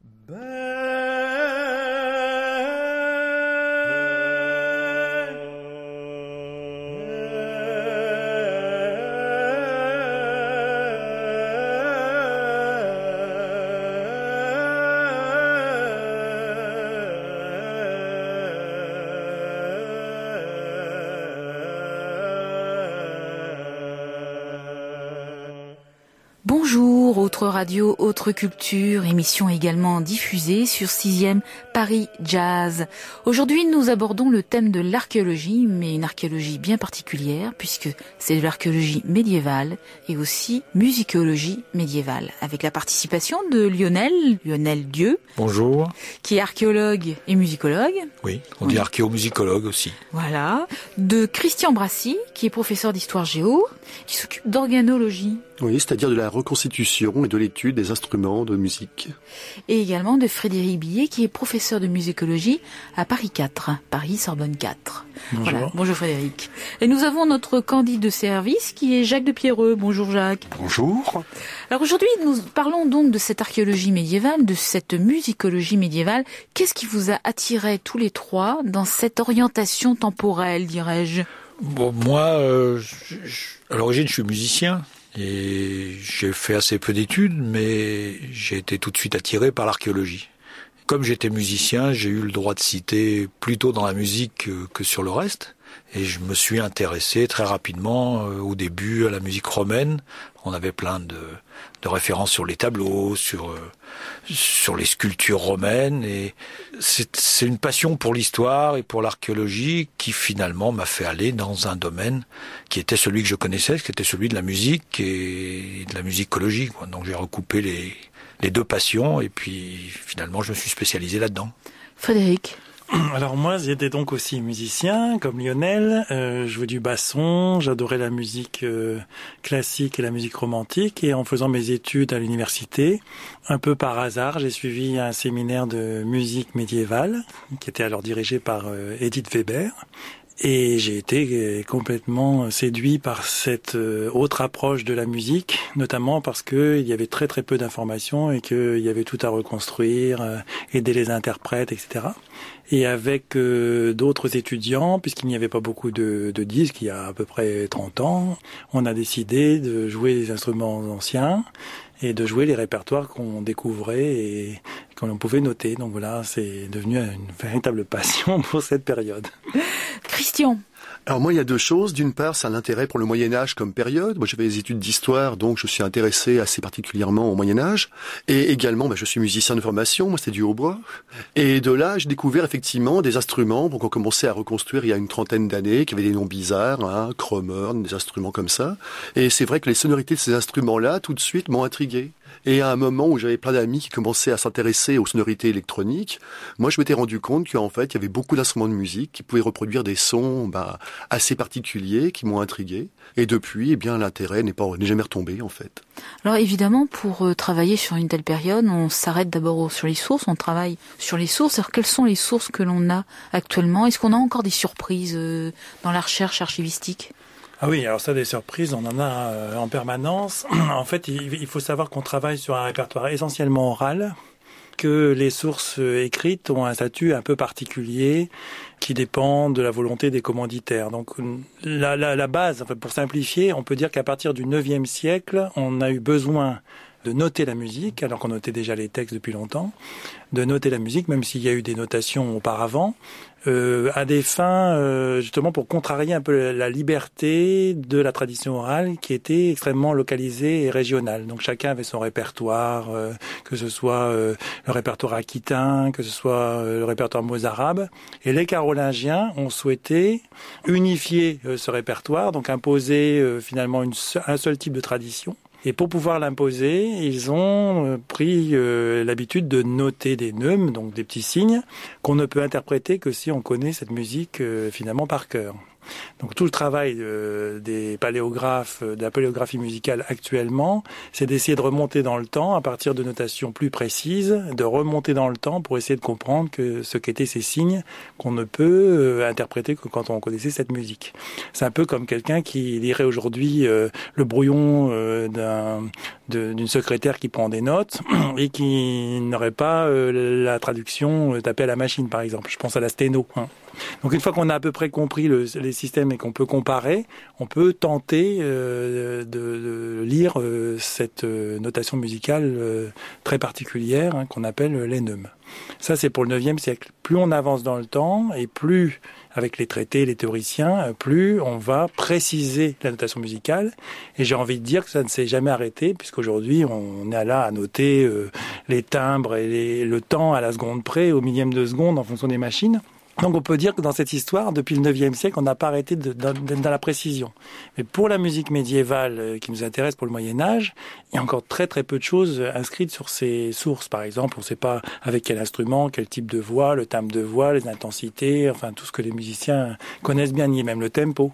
Bonjour, autre radio, autre culture, émission également diffusée sur 6e Paris Jazz. Aujourd'hui, nous abordons le thème de l'archéologie, mais une archéologie bien particulière, puisque c'est de l'archéologie médiévale et aussi musicologie médiévale, avec la participation de Lionel, Lionel Dieu. Bonjour. Qui est archéologue et musicologue. Oui, on dit archéomusicologue aussi. Voilà. De Christian Brassy, qui est professeur d'histoire géo, qui s'occupe d'organologie. Oui, c'est-à-dire de la reconstitution et de l'étude des instruments de musique. Et également de Frédéric Billet, qui est professeur de musicologie à Paris 4, Paris Sorbonne 4. Bonjour. Voilà. Bonjour Frédéric. Et nous avons notre candidat de service qui est Jacques de Pierreux. Bonjour Jacques. Bonjour. Alors aujourd'hui, nous parlons donc de cette archéologie médiévale, de cette musicologie médiévale. Qu'est-ce qui vous a attiré tous les trois dans cette orientation temporelle, dirais-je? Bon, moi, euh, à l'origine, je suis musicien et j'ai fait assez peu d'études, mais j'ai été tout de suite attiré par l'archéologie. Comme j'étais musicien, j'ai eu le droit de citer plutôt dans la musique que, que sur le reste. Et je me suis intéressé très rapidement euh, au début à la musique romaine. On avait plein de, de références sur les tableaux, sur euh, sur les sculptures romaines. Et c'est une passion pour l'histoire et pour l'archéologie qui finalement m'a fait aller dans un domaine qui était celui que je connaissais, qui était celui de la musique et de la musicologie. Donc j'ai recoupé les les deux passions et puis finalement je me suis spécialisé là-dedans. Frédéric? Alors moi, j'étais donc aussi musicien, comme Lionel. Euh, je jouais du basson, j'adorais la musique euh, classique et la musique romantique. Et en faisant mes études à l'université, un peu par hasard, j'ai suivi un séminaire de musique médiévale, qui était alors dirigé par euh, Edith Weber. Et j'ai été euh, complètement séduit par cette euh, autre approche de la musique, notamment parce que il y avait très très peu d'informations et qu'il y avait tout à reconstruire, euh, aider les interprètes, etc. Et avec d'autres étudiants, puisqu'il n'y avait pas beaucoup de, de disques il y a à peu près 30 ans, on a décidé de jouer les instruments anciens et de jouer les répertoires qu'on découvrait et qu'on pouvait noter. Donc voilà, c'est devenu une véritable passion pour cette période. Christian. Alors moi, il y a deux choses. D'une part, c'est un intérêt pour le Moyen Âge comme période. Moi, j'avais des études d'histoire, donc je suis intéressé assez particulièrement au Moyen Âge. Et également, bah, je suis musicien de formation. Moi, c'était du hautbois. Et de là, j'ai découvert effectivement des instruments qu'on commençait à reconstruire il y a une trentaine d'années, qui avaient des noms bizarres, hein, Cromorne, des instruments comme ça. Et c'est vrai que les sonorités de ces instruments-là, tout de suite, m'ont intrigué. Et à un moment où j'avais plein d'amis qui commençaient à s'intéresser aux sonorités électroniques, moi je m'étais rendu compte qu'en fait il y avait beaucoup d'instruments de musique qui pouvaient reproduire des sons bah, assez particuliers qui m'ont intrigué. Et depuis, eh bien l'intérêt n'est pas n'est jamais retombé en fait. Alors évidemment, pour euh, travailler sur une telle période, on s'arrête d'abord sur les sources, on travaille sur les sources. Alors quelles sont les sources que l'on a actuellement? Est-ce qu'on a encore des surprises euh, dans la recherche archivistique? Ah oui, alors ça, des surprises, on en a euh, en permanence. en fait, il, faut savoir qu'on travaille sur un répertoire essentiellement oral, que les sources euh, écrites ont un statut un peu particulier qui dépend de la volonté des commanditaires. Donc la, la, la base, pour simplifier, on peut dire qu'à partir du 9e siècle, on a eu besoin de noter la musique, alors qu'on notait déjà les textes depuis longtemps, de noter la musique, même s'il y a eu des notations auparavant, euh, à des fins euh, justement pour contrarier un peu la liberté de la tradition orale qui était extrêmement localisée et régionale. Donc chacun avait son répertoire, euh, que ce soit le répertoire aquitain, que ce soit le répertoire mozarabe. Et les carolingiens ont souhaité unifier ce répertoire, donc imposer finalement un seul type de tradition. Et pour pouvoir l'imposer, ils ont euh, pris euh, l'habitude de noter des neumes, donc des petits signes, qu'on ne peut interpréter que si on connaît cette musique euh, finalement par cœur. Donc tout le travail euh, des paléographes, de la paléographie musicale actuellement, c'est d'essayer de remonter dans le temps à partir de notations plus précises, de remonter dans le temps pour essayer de comprendre ce qu'étaient ces signes qu'on ne peut interpréter que quand on connaissait cette musique. C'est un peu comme quelqu'un qui lirait aujourd'hui le brouillon d'un d'une secrétaire qui prend des notes et qui n'aurait pas euh, la traduction euh, tapée à la machine, par exemple. Je pense à la sténo. Hein. Donc une fois qu'on a à peu près compris le, les systèmes et qu'on peut comparer, on peut tenter euh, de, lire cette notation musicale très particulière hein, qu'on appelle l'ennum. Ça, c'est pour le 9e siècle. Plus on avance dans le temps et plus avec les traités, les théoriciens, plus on va préciser la notation musicale. Et j'ai envie de dire que ça ne s'est jamais arrêté, puisqu'aujourd'hui, on est là à noter euh, les timbres et le temps à la seconde près, au millième de seconde, en fonction des machines. Donc on peut dire que dans cette histoire, depuis le 9e siècle, on n'a pas arrêté d'être dans la précision. Mais pour la musique médiévale euh, qui nous intéresse pour le Moyen Âge, il y a encore très très peu de choses euh, inscrites sur ces sources. Par exemple, on ne sait pas avec quel instrument, quel type de voix, le timbre de voix, les intensités, enfin tout ce que les musiciens connaissent bien, ni même le tempo.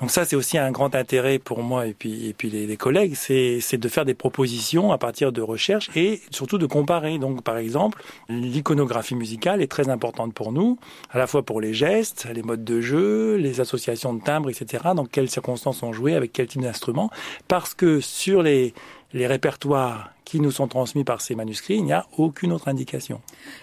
Donc ça, c'est aussi un grand intérêt pour moi et puis, et puis les, collègues, c'est de faire des propositions à partir de recherches et surtout de comparer. Donc par exemple, l'iconographie musicale est très importante pour nous. Fois pour les gestes, les modes de jeu, les associations de timbres, etc. Dans quelles circonstances on jouait, avec quel type d'instrument. Parce que sur les, les répertoires qui nous sont transmis par ces manuscrits, il n'y a aucune autre indication.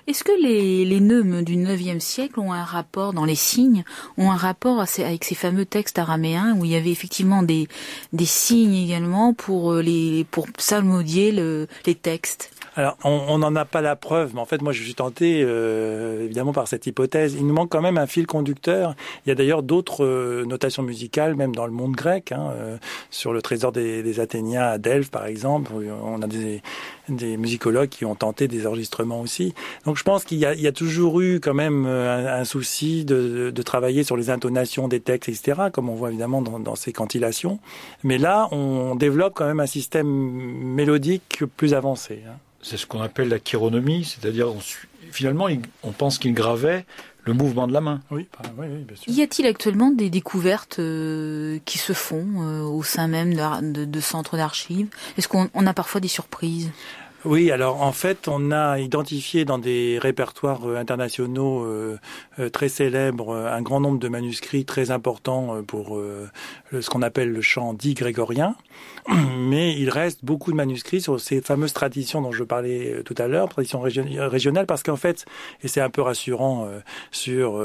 Est-ce que les, les neumes du IXe siècle ont un rapport, dans les signes, ont un rapport avec ces fameux textes araméens où il y avait effectivement des, des signes également pour, euh, les, pour psalmodier le, les textes? Alors, on n'en a pas la preuve, mais en fait, moi, je suis tenté, euh, évidemment, par cette hypothèse. Il nous manque quand même un fil conducteur. Il y a d'ailleurs d'autres euh, notations musicales, même dans le monde grec, hein, euh, sur le trésor des, des, Athéniens à Delphes, par exemple. On a des, des musicologues qui ont tenté des enregistrements aussi. Donc, je pense qu'il y, y, a toujours eu quand même un, un souci de, de, travailler sur les intonations des textes, etc., comme on voit évidemment dans, dans ces cantilations. Mais là, on développe quand même un système mélodique plus avancé. Hein. C'est ce qu'on appelle la chironomie, c'est-à-dire finalement on pense qu'il gravait le mouvement de la main. Oui, bah, oui, oui bien sûr. Y a-t-il actuellement des découvertes euh, qui se font euh, au sein même de, de, de centres d'archives? Est-ce qu'on a parfois des surprises? Oui, alors en fait, on a identifié dans des répertoires euh, internationaux euh, très célèbres un grand nombre de manuscrits très importants pour ce qu'on appelle le chant dit grégorien, mais il reste beaucoup de manuscrits sur ces fameuses traditions dont je parlais tout à l'heure, traditions régionales, parce qu'en fait, et c'est un peu rassurant sur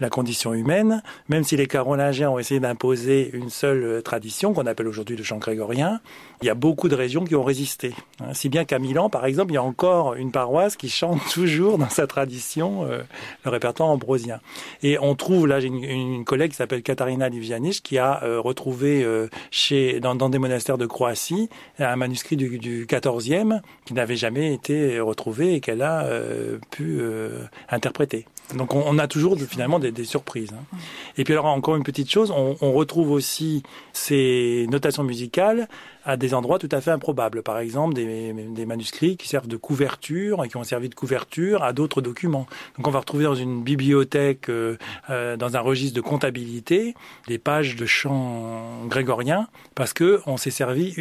la condition humaine, même si les carolingiens ont essayé d'imposer une seule tradition qu'on appelle aujourd'hui le chant grégorien, il y a beaucoup de régions qui ont résisté, hein, si bien qu'à Milan, par exemple, il y a encore une paroisse qui chante toujours dans sa tradition euh, le répertoire ambrosien. Et on trouve, là, j'ai une, une, collègue qui s'appelle Katarina Livianic qui a euh, retrouvé euh, chez, dans, dans, des monastères de Croatie un manuscrit du, du 14e qui n'avait jamais été retrouvé et qu'elle a euh, pu euh, interpréter. Donc on, a toujours finalement des, des surprises. Hein. Et puis alors encore une petite chose, on, on retrouve aussi ces notations musicales à des endroits tout à fait improbables. Par exemple, des, manuscrits qui servent de couverture et qui ont servi de couverture à d'autres documents. Donc on va retrouver dans une bibliothèque, euh, euh, dans un registre de comptabilité, des pages de chants grégoriens parce que on s'est servi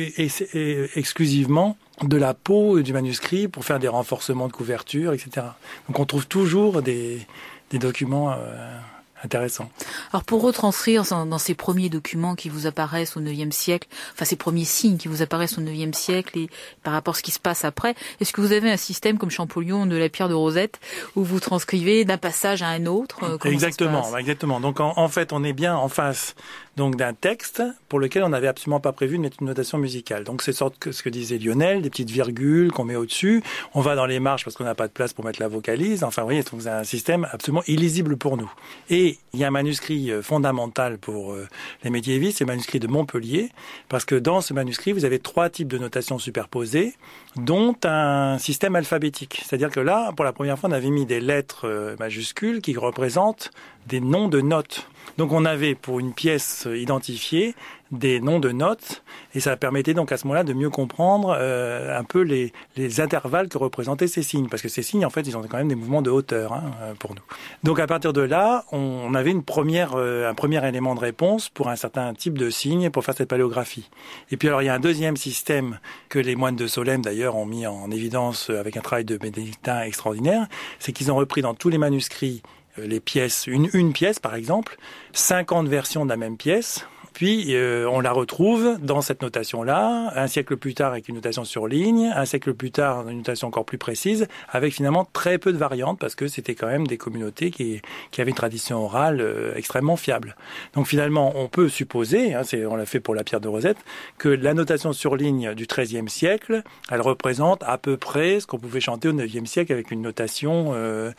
exclusivement de la peau du manuscrit pour faire des renforcements de couverture, etc. Donc on trouve toujours des, des documents euh, intéressant. Alors pour retranscrire dans ces premiers documents qui vous apparaissent au IXe siècle, enfin ces premiers signes qui vous apparaissent au IXe siècle et par rapport à ce qui se passe après, est-ce que vous avez un système comme Champollion de la pierre de Rosette où vous transcrivez d'un passage à un autre euh, Exactement, exactement. Donc en, en, fait, on est bien en face donc d'un texte pour lequel on n'avait absolument pas prévu de mettre une notation musicale. Donc c'est sorte que ce que disait Lionel, des petites virgules qu'on met au-dessus. On va dans les marges parce qu'on n'a pas de place pour mettre la vocalise. Enfin, vous voyez, c'est un système absolument illisible pour nous. Et il y a un manuscrit euh, fondamental pour euh, les médiévistes, c'est le manuscrit de Montpellier, parce que dans ce manuscrit, vous avez trois types de notations superposées, dont un système alphabétique. C'est-à-dire que là, pour la première fois, on avait mis des lettres euh, majuscules qui représentent des noms de notes. Donc on avait pour une pièce identifiée des noms de notes et ça permettait donc à ce moment-là de mieux comprendre euh, un peu les, les, intervalles que représentaient ces signes parce que ces signes en fait ils ont quand même des mouvements de hauteur hein, euh, pour nous. Donc à partir de là, on, avait une première euh, un premier élément de réponse pour un certain type de signe pour faire cette paléographie. Et puis alors il y a un deuxième système que les moines de Solem d'ailleurs ont mis en évidence avec un travail de bénédictin extraordinaire, c'est qu'ils ont repris dans tous les manuscrits les pièces, une, une pièce par exemple, 50 versions de la même pièce, puis euh, on la retrouve dans cette notation-là, un siècle plus tard avec une notation sur ligne, un siècle plus tard une notation encore plus précise, avec finalement très peu de variantes parce que c'était quand même des communautés qui, qui avaient une tradition orale euh, extrêmement fiable. Donc finalement, on peut supposer, hein, on l'a fait pour la pierre de Rosette, que la notation sur ligne du XIIIe siècle, elle représente à peu près ce qu'on pouvait chanter au IXe siècle avec une notation euh,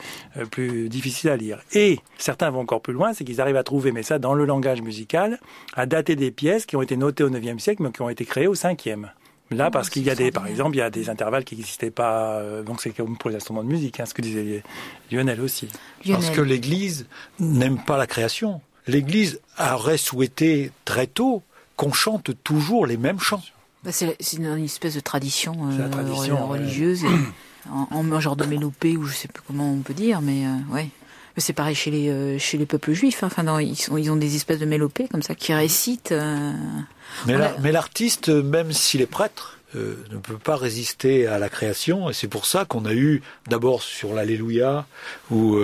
plus difficile à lire. Et certains vont encore plus loin, c'est qu'ils arrivent à trouver, mais ça dans le langage musical, dater des pièces qui ont été notées au IXe siècle, mais qui ont été créées au 5e. Là, ah, parce qu'il y a des, par exemple, il y a des intervalles qui n'existaient pas. Euh, donc c'est comme pour les instruments de musique, hein, ce que disait Lionel aussi. Parce que l'Église n'aime pas la création. L'Église aurait souhaité très tôt qu'on chante toujours les mêmes chants. Bah, c'est une espèce de tradition, euh, religieuse, en, genre de mélopée ou je sais pas comment on peut dire, mais euh, ouais. C'est pareil chez les euh, chez les peuples juifs. Hein. Enfin, non, ils, sont, ils ont des espèces de mélopées comme ça qui récitent. Euh, mais l'artiste, même s'il est prêtre, euh, ne peut pas résister à la création. Et c'est pour ça qu'on a eu d'abord sur l'Alléluia, où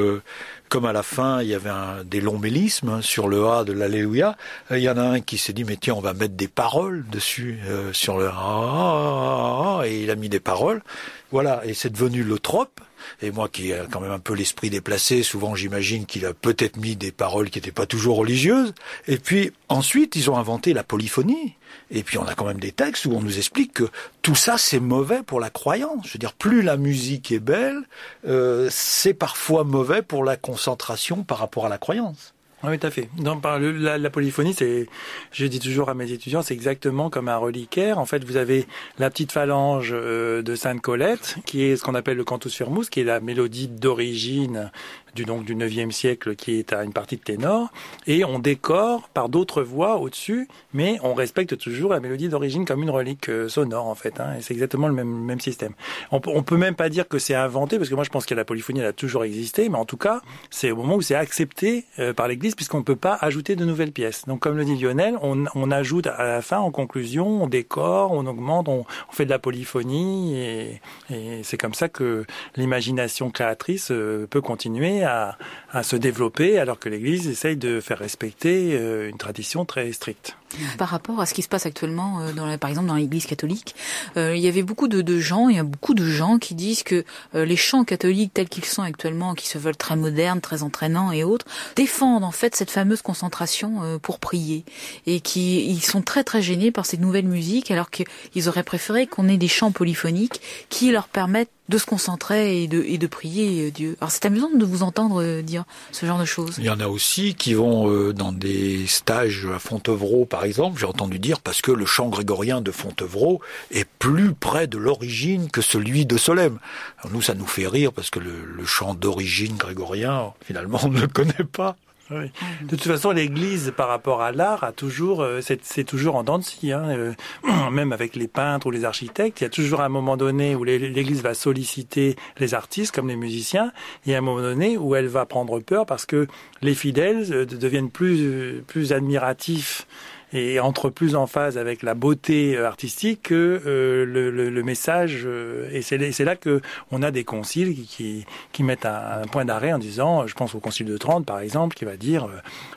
comme à la fin il y avait un, des longs mélismes hein, sur le A de l'Alléluia, il y en a un qui s'est dit mais tiens on va mettre des paroles dessus sur le A et il a mis des paroles. Voilà et c'est devenu le trope et moi qui ai quand même un peu l'esprit déplacé, souvent j'imagine qu'il a peut-être mis des paroles qui n'étaient pas toujours religieuses. Et puis ensuite, ils ont inventé la polyphonie. Et puis on a quand même des textes où on nous explique que tout ça c'est mauvais pour la croyance. Je veux dire, plus la musique est belle, euh, c'est parfois mauvais pour la concentration par rapport à la croyance. Oui, tout à fait. Par la, la, polyphonie, c'est, je dis toujours à mes étudiants, c'est exactement comme un reliquaire. En fait, vous avez la petite phalange euh, de Sainte Colette, qui est ce qu'on appelle le cantus firmus, qui est la mélodie d'origine du donc du 9e siècle qui est à une partie de ténor et on décore par d'autres voix au-dessus mais on respecte toujours la mélodie d'origine comme une relique euh, sonore en fait hein, et c'est exactement le même même système. On, on peut même pas dire que c'est inventé parce que moi je pense que la polyphonie elle a toujours existé mais en tout cas c'est au moment où c'est accepté euh, par l'église puisqu'on ne peut pas ajouter de nouvelles pièces. Donc comme le dit Lionel, on, on ajoute à la fin en conclusion, on décore, on augmente, on, on fait de la polyphonie et, et c'est comme ça que l'imagination créatrice euh, peut continuer à, se développer alors que l'Église essaye de faire respecter euh, une tradition très stricte. Par rapport à ce qui se passe actuellement, euh, dans par exemple dans l'Église catholique, euh, il y avait beaucoup de, gens, il y a beaucoup de gens qui disent que les chants catholiques tels qu'ils sont actuellement, qui se veulent très modernes, très entraînants et autres, défendent en fait cette fameuse concentration pour prier et qui ils sont très très gênés par ces nouvelles musiques alors qu'ils auraient préféré qu'on ait des chants polyphoniques qui leur permettent de se concentrer et de, et de prier euh, Dieu. Alors c'est amusant de vous entendre euh, dire ce genre de choses. Il y en a aussi qui vont euh, dans des stages à Fontevraud par exemple, j'ai entendu dire parce que le chant grégorien de Fontevraud est plus près de l'origine que celui de Solem. Alors nous ça nous fait rire parce que le, chant d'origine grégorien finalement on ne le connaît pas. De toute façon, l'Église, par rapport à l'art, a toujours, euh, c'est toujours en dents de scie. Hein. Euh, même avec les peintres ou les architectes, il y a toujours un moment donné où l'Église va solliciter les artistes comme les musiciens, et un moment donné où elle va prendre peur parce que les fidèles euh, deviennent plus plus admiratifs et entre plus en phase avec la beauté euh, artistique que euh, le, le, le, message. Euh, et c'est là que on a des conciles qui, qui, qui mettent un, point d'arrêt en disant, je pense au concile de Trente par exemple, qui va dire,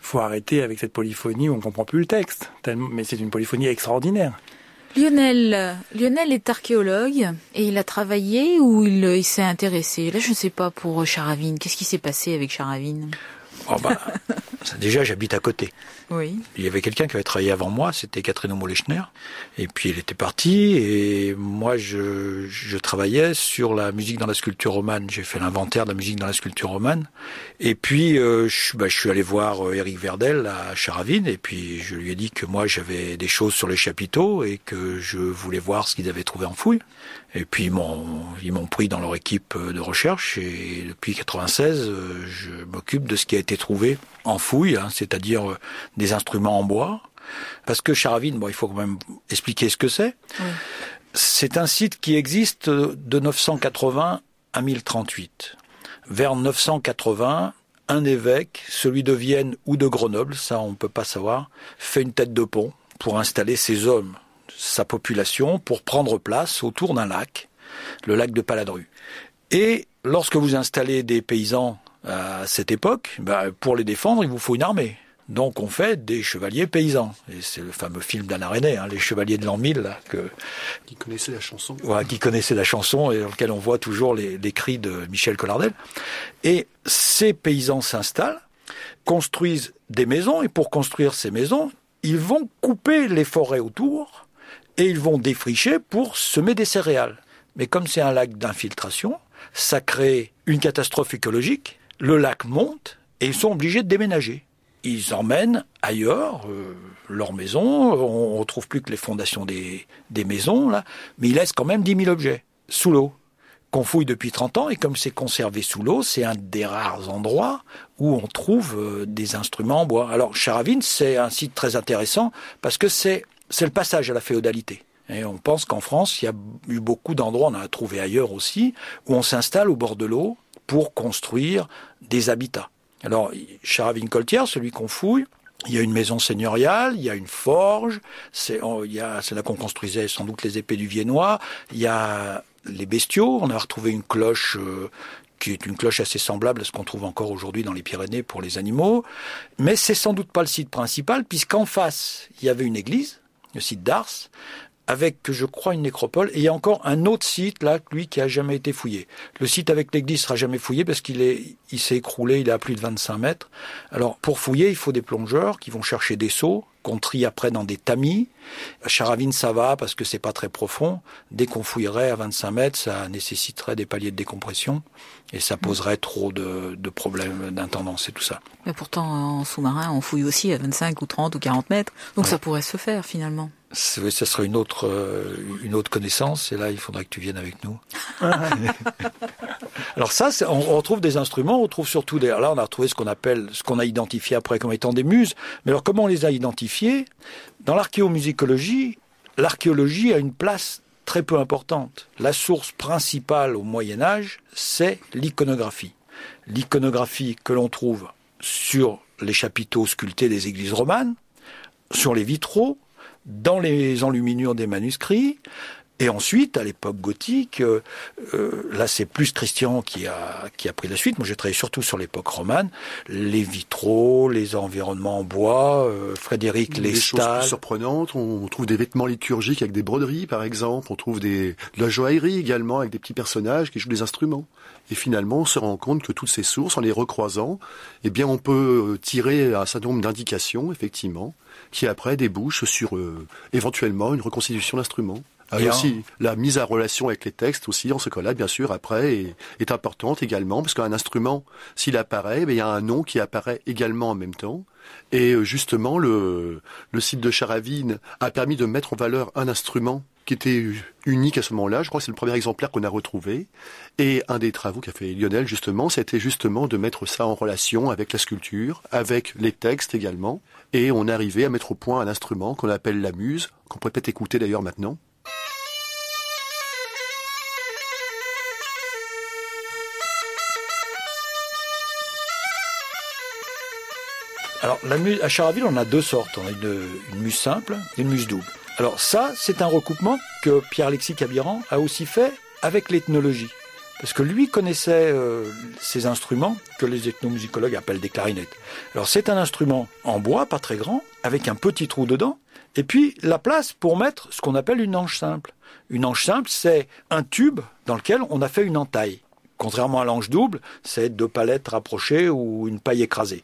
faut arrêter avec cette polyphonie où on comprend plus le texte. Mais c'est une polyphonie extraordinaire. Lionel, Lionel est archéologue et il a travaillé ou il s'est intéressé? Là, je ne sais pas pour Charavine. Qu'est-ce qui s'est passé avec Charavine? Oh bah, Déjà, j'habite à côté. Oui. Il y avait quelqu'un qui avait travaillé avant moi, c'était Catherine Molechner. Et puis il était parti et moi je, je travaillais sur la musique dans la sculpture romane. J'ai fait l'inventaire de la musique dans la sculpture romane. Et puis euh, je, bah, je, suis allé voir Eric euh, Verdel à Charavine et puis je lui ai dit que moi j'avais des choses sur les chapiteaux et que je voulais voir ce qu'ils avaient trouvé en fouille. Et puis ils m'ont ils m'ont pris dans leur équipe de recherche et depuis 96 euh, je m'occupe de ce qui a été trouvé en fouille, hein, c'est-à-dire des instruments en bois, Parce que Charavine, bon, il faut quand même expliquer ce que c'est. C'est un site qui existe de 980 à 1038. Vers 980, un évêque, celui de Vienne ou de Grenoble, ça on ne peut pas savoir, fait une tête de pont pour installer ses hommes, sa population, pour prendre place autour d'un lac, le lac de Paladru. Et lorsque vous installez des paysans à cette époque, bah, pour les défendre, il vous faut une armée. Donc on fait des chevaliers paysans. Et c'est le fameux film d'Anna René, hein, les chevaliers de l'an 1000, que, qui connaissait la chanson. Voilà, qui connaissait la chanson et dans lequel on voit toujours les, les cris de Michel Collardel. Et ces paysans s'installent, construisent des maisons, et pour construire ces maisons, ils vont couper les forêts autour et ils vont défricher pour semer des céréales. Mais comme c'est un lac d'infiltration, ça crée une catastrophe écologique. Le lac monte et ils sont obligés de déménager. Ils emmènent ailleurs euh, leurs maisons. On retrouve plus que les fondations des, des maisons, là. Mais ils laissent quand même 10 000 objets sous l'eau qu'on fouille depuis 30 ans et comme c'est conservé sous l'eau, c'est un des rares endroits où on trouve euh, des instruments en bois. Alors Charavine, c'est un site très intéressant parce que c'est c'est le passage à la féodalité. Et on pense qu'en France, il y a eu beaucoup d'endroits, on a trouvé ailleurs aussi, où on s'installe au bord de l'eau pour construire des habitats. Alors, Charavine-Coltière, celui qu'on fouille, il y a une maison seigneuriale, il y a une forge, c'est là qu'on construisait sans doute les épées du Viennois, il y a les bestiaux, on a retrouvé une cloche euh, qui est une cloche assez semblable à ce qu'on trouve encore aujourd'hui dans les Pyrénées pour les animaux, mais c'est sans doute pas le site principal puisqu'en face, il y avait une église, le site d'Ars, avec, je crois, une nécropole. Et il y a encore un autre site, là, lui, qui a jamais été fouillé. Le site avec l'église sera jamais fouillé parce qu'il est, il s'est écroulé, il est à plus de 25 mètres. Alors, pour fouiller, il faut des plongeurs qui vont chercher des seaux, qu'on trie après dans des tamis. Charavine, ça va parce que c'est pas très profond. Dès qu'on fouillerait à 25 mètres, ça nécessiterait des paliers de décompression et ça poserait trop de, de problèmes d'intendance et tout ça. Mais pourtant, en sous-marin, on fouille aussi à 25 ou 30 ou 40 mètres. Donc ouais. ça pourrait se faire finalement ce serait une autre, euh, une autre connaissance, et là, il faudrait que tu viennes avec nous. Alors ça, on, on retrouve des instruments, on retrouve surtout des... Là, on a retrouvé ce qu'on appelle, ce qu'on a identifié après comme étant des muses. Mais alors, comment on les a identifiés? Dans l'archéomusicologie, l'archéologie a une place très peu importante. La source principale au Moyen Âge, c'est l'iconographie. L'iconographie que l'on trouve sur les chapiteaux sculptés des églises romanes, sur les vitraux, dans les enluminures des manuscrits. Et ensuite, à l'époque gothique, euh, euh, là c'est plus Christian qui a, qui a pris la suite. Moi j'ai travaillé surtout sur l'époque romane. Les vitraux, les environnements en bois, euh, Frédéric Des choses plus surprenantes. On trouve des vêtements liturgiques avec des broderies par exemple. On trouve des, de la joaillerie également avec des petits personnages qui jouent des instruments. Et finalement, on se rend compte que toutes ces sources, en les recroisant, eh bien, on peut tirer un certain nombre d'indications, effectivement, qui après débouchent sur euh, éventuellement une reconstitution d'instruments. Et aussi, la mise en relation avec les textes aussi, en ce cas-là, bien sûr, après, est, est importante également, parce qu'un instrument, s'il apparaît, il y a un nom qui apparaît également en même temps. Et justement, le, le site de Charavine a permis de mettre en valeur un instrument qui était unique à ce moment-là. Je crois que c'est le premier exemplaire qu'on a retrouvé. Et un des travaux qu'a fait Lionel, justement, c'était justement de mettre ça en relation avec la sculpture, avec les textes également. Et on arrivait à mettre au point un instrument qu'on appelle la muse, qu'on pourrait peut-être écouter d'ailleurs maintenant. Alors, la muse, à Charaville, on a deux sortes. On a une, muse simple et une muse double. Alors ça, c'est un recoupement que Pierre-Alexis Cabiran a aussi fait avec l'ethnologie. Parce que lui connaissait euh, ces instruments que les ethnomusicologues appellent des clarinettes. Alors c'est un instrument en bois, pas très grand, avec un petit trou dedans, et puis la place pour mettre ce qu'on appelle une anche simple. Une anche simple, c'est un tube dans lequel on a fait une entaille. Contrairement à l'anche double, c'est deux palettes rapprochées ou une paille écrasée.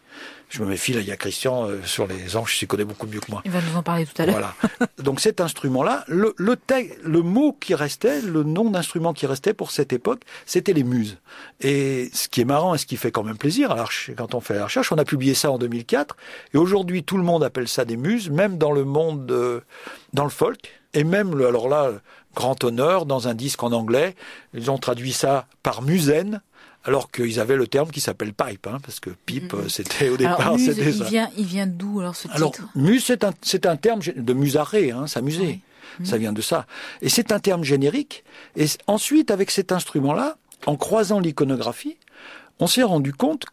Je me méfie, là, il y a Christian euh, sur les anches, il connaît beaucoup mieux que moi. Il va nous en parler tout à l'heure. Voilà. Donc cet instrument-là, le, le, le mot qui restait, le nom d'instrument qui restait pour cette époque, c'était les muses. Et ce qui est marrant et ce qui fait quand même plaisir, alors, quand on fait la recherche, on a publié ça en 2004, et aujourd'hui tout le monde appelle ça des muses, même dans le monde, de, dans le folk, et même, le, alors là, grand honneur, dans un disque en anglais, ils ont traduit ça par musaine, alors qu'ils avaient le terme qui s'appelle pipe, hein, parce que pipe, Mhm. c'était au départ, c'était il ça. vient, il vient d'où alors ce Alors, titre? muse, c'est un, c'est un terme de musaré, hein, s'amuser. Oui. Ça vient de ça. Et c'est un terme générique. Et ensuite, avec cet instrument-là, en croisant l'iconographie, on s'est rendu compte,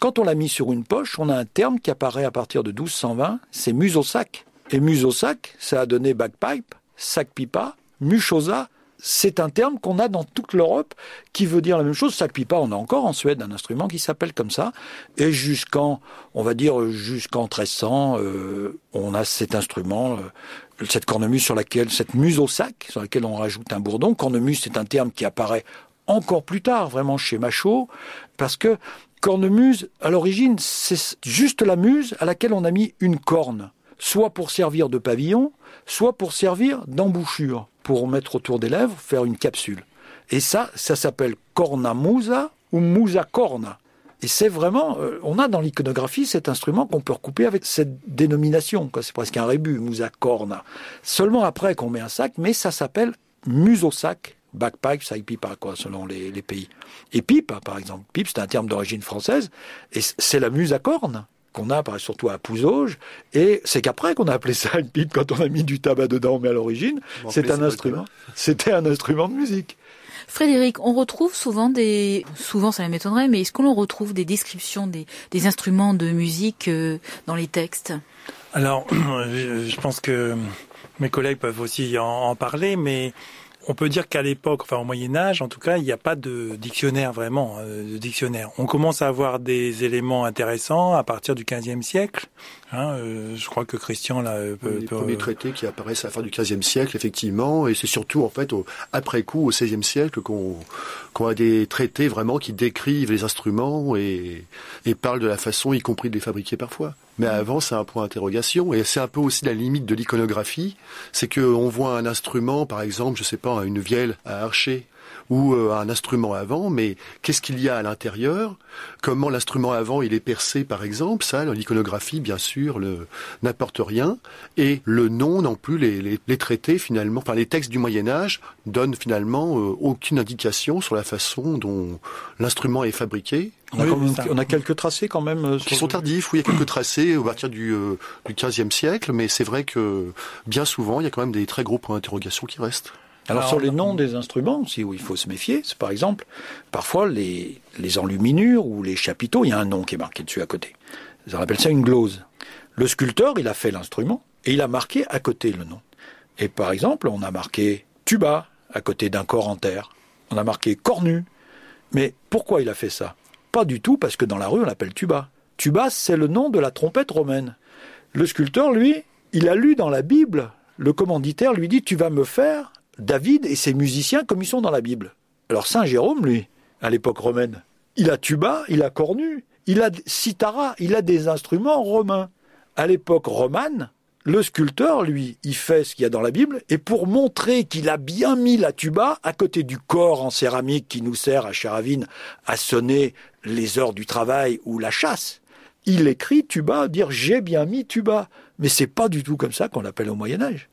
quand on l'a mis sur une poche, on a un terme qui apparaît à partir de 1220, c'est muse au sac. Et muse au sac, ça a donné bagpipe, sac pipa, muchosa. C'est un terme qu'on a dans toute l'Europe qui veut dire la même chose. Sac pipa, on a encore en Suède un instrument qui s'appelle comme ça. Et jusqu'en, on va dire jusqu'en 1300, euh, on a cet instrument, euh, cette cornemuse sur laquelle, cette muse au sac, sur laquelle on rajoute un bourdon. Cornemuse, c'est un terme qui apparaît encore plus tard, vraiment chez Machaut, parce que cornemuse, à l'origine, c'est juste la muse à laquelle on a mis une corne, soit pour servir de pavillon, soit pour servir d'embouchure, pour mettre autour des lèvres, faire une capsule. Et ça, ça s'appelle cornamusa ou musa corna. Et c'est vraiment, euh, on a dans l'iconographie cet instrument qu'on peut recouper avec cette dénomination. C'est presque un rébut, musa corna. Seulement après qu'on met un sac, mais ça s'appelle musosac, backpipe, pipa, quoi, selon les, les pays. Et pipe, par exemple. Pipe, c'est un terme d'origine française, et c'est la muse à corne qu'on a surtout à Pouzauges, et c'est qu'après qu'on a appelé ça une pipe quand on a mis du tabac dedans, mais à l'origine, Bon, c'est un instrument. C'était un instrument de musique. Frédéric, on retrouve souvent des, souvent ça m'étonnerait, mais est-ce qu'on retrouve des descriptions des, des instruments de musique euh, dans les textes? Alors, je pense que mes collègues peuvent aussi en, en parler, mais on peut dire qu'à l'époque, enfin au Moyen Âge, en tout cas, il n'y a pas de dictionnaire vraiment, euh, de dictionnaire. On commence à avoir des éléments intéressants à partir du XVe siècle. Hein, euh, je crois que Christian là euh, peut, les peut- premiers traités qui apparaissent à la fin du XVe siècle, effectivement, et c'est surtout en fait au, après coup, au XVIe siècle, qu'on qu'on a des traités vraiment qui décrivent les instruments et, et parlent de la façon, y compris de les fabriquer parfois. Mais avant, c'est un point d'interrogation, et c'est un peu aussi la limite de l'iconographie, c'est que on voit un instrument, par exemple, je sais pas, une vielle à archer ou euh, un instrument avant, mais qu'est-ce qu'il y a à l'intérieur? Comment l'instrument avant il est percé, par exemple? Ça, l'iconographie, bien sûr, le n'apporte rien. Et le nom non plus, les, les, les traités finalement, enfin les textes du Moyen Âge donnent finalement euh, aucune indication sur la façon dont l'instrument est fabriqué. On a, Oui, même- on a quelques tracés quand même. euh, Qui sont tardifs, oui, il y a quelques tracés à partir du, euh, du 15e siècle, mais c'est vrai que bien souvent, il y a quand même des très gros points d'interrogation qui restent. Alors, Alors, sur les noms des instruments aussi, où il faut se méfier, c'est par exemple, parfois les, les enluminures ou les chapiteaux, il y a un nom qui est marqué dessus à côté. On appelle ça une glose. Le sculpteur, il a fait l'instrument et il a marqué à côté le nom. Et par exemple, on a marqué tuba à côté d'un corps en terre. On a marqué cornu. Mais pourquoi il a fait ça? Pas du tout parce que dans la rue, on l'appelle tuba. Tuba, c'est le nom de la trompette romaine. Le sculpteur, lui, il a lu dans la Bible, le commanditaire lui dit Tu vas me faire David et ses musiciens comme ils sont dans la Bible. Alors Saint Jérôme, lui, à l'époque romaine, il a tuba, il a cornu, il a cithara, il a des instruments romains. À l'époque romane, le sculpteur, lui, il fait ce qu'il y a dans la Bible, et pour montrer qu'il a bien mis la tuba à côté du corps en céramique qui nous sert à Charavine à sonner les heures du travail ou la chasse, il écrit tuba, dire j'ai bien mis tuba. Mais c'est pas du tout comme ça qu'on l'appelle au Moyen Âge.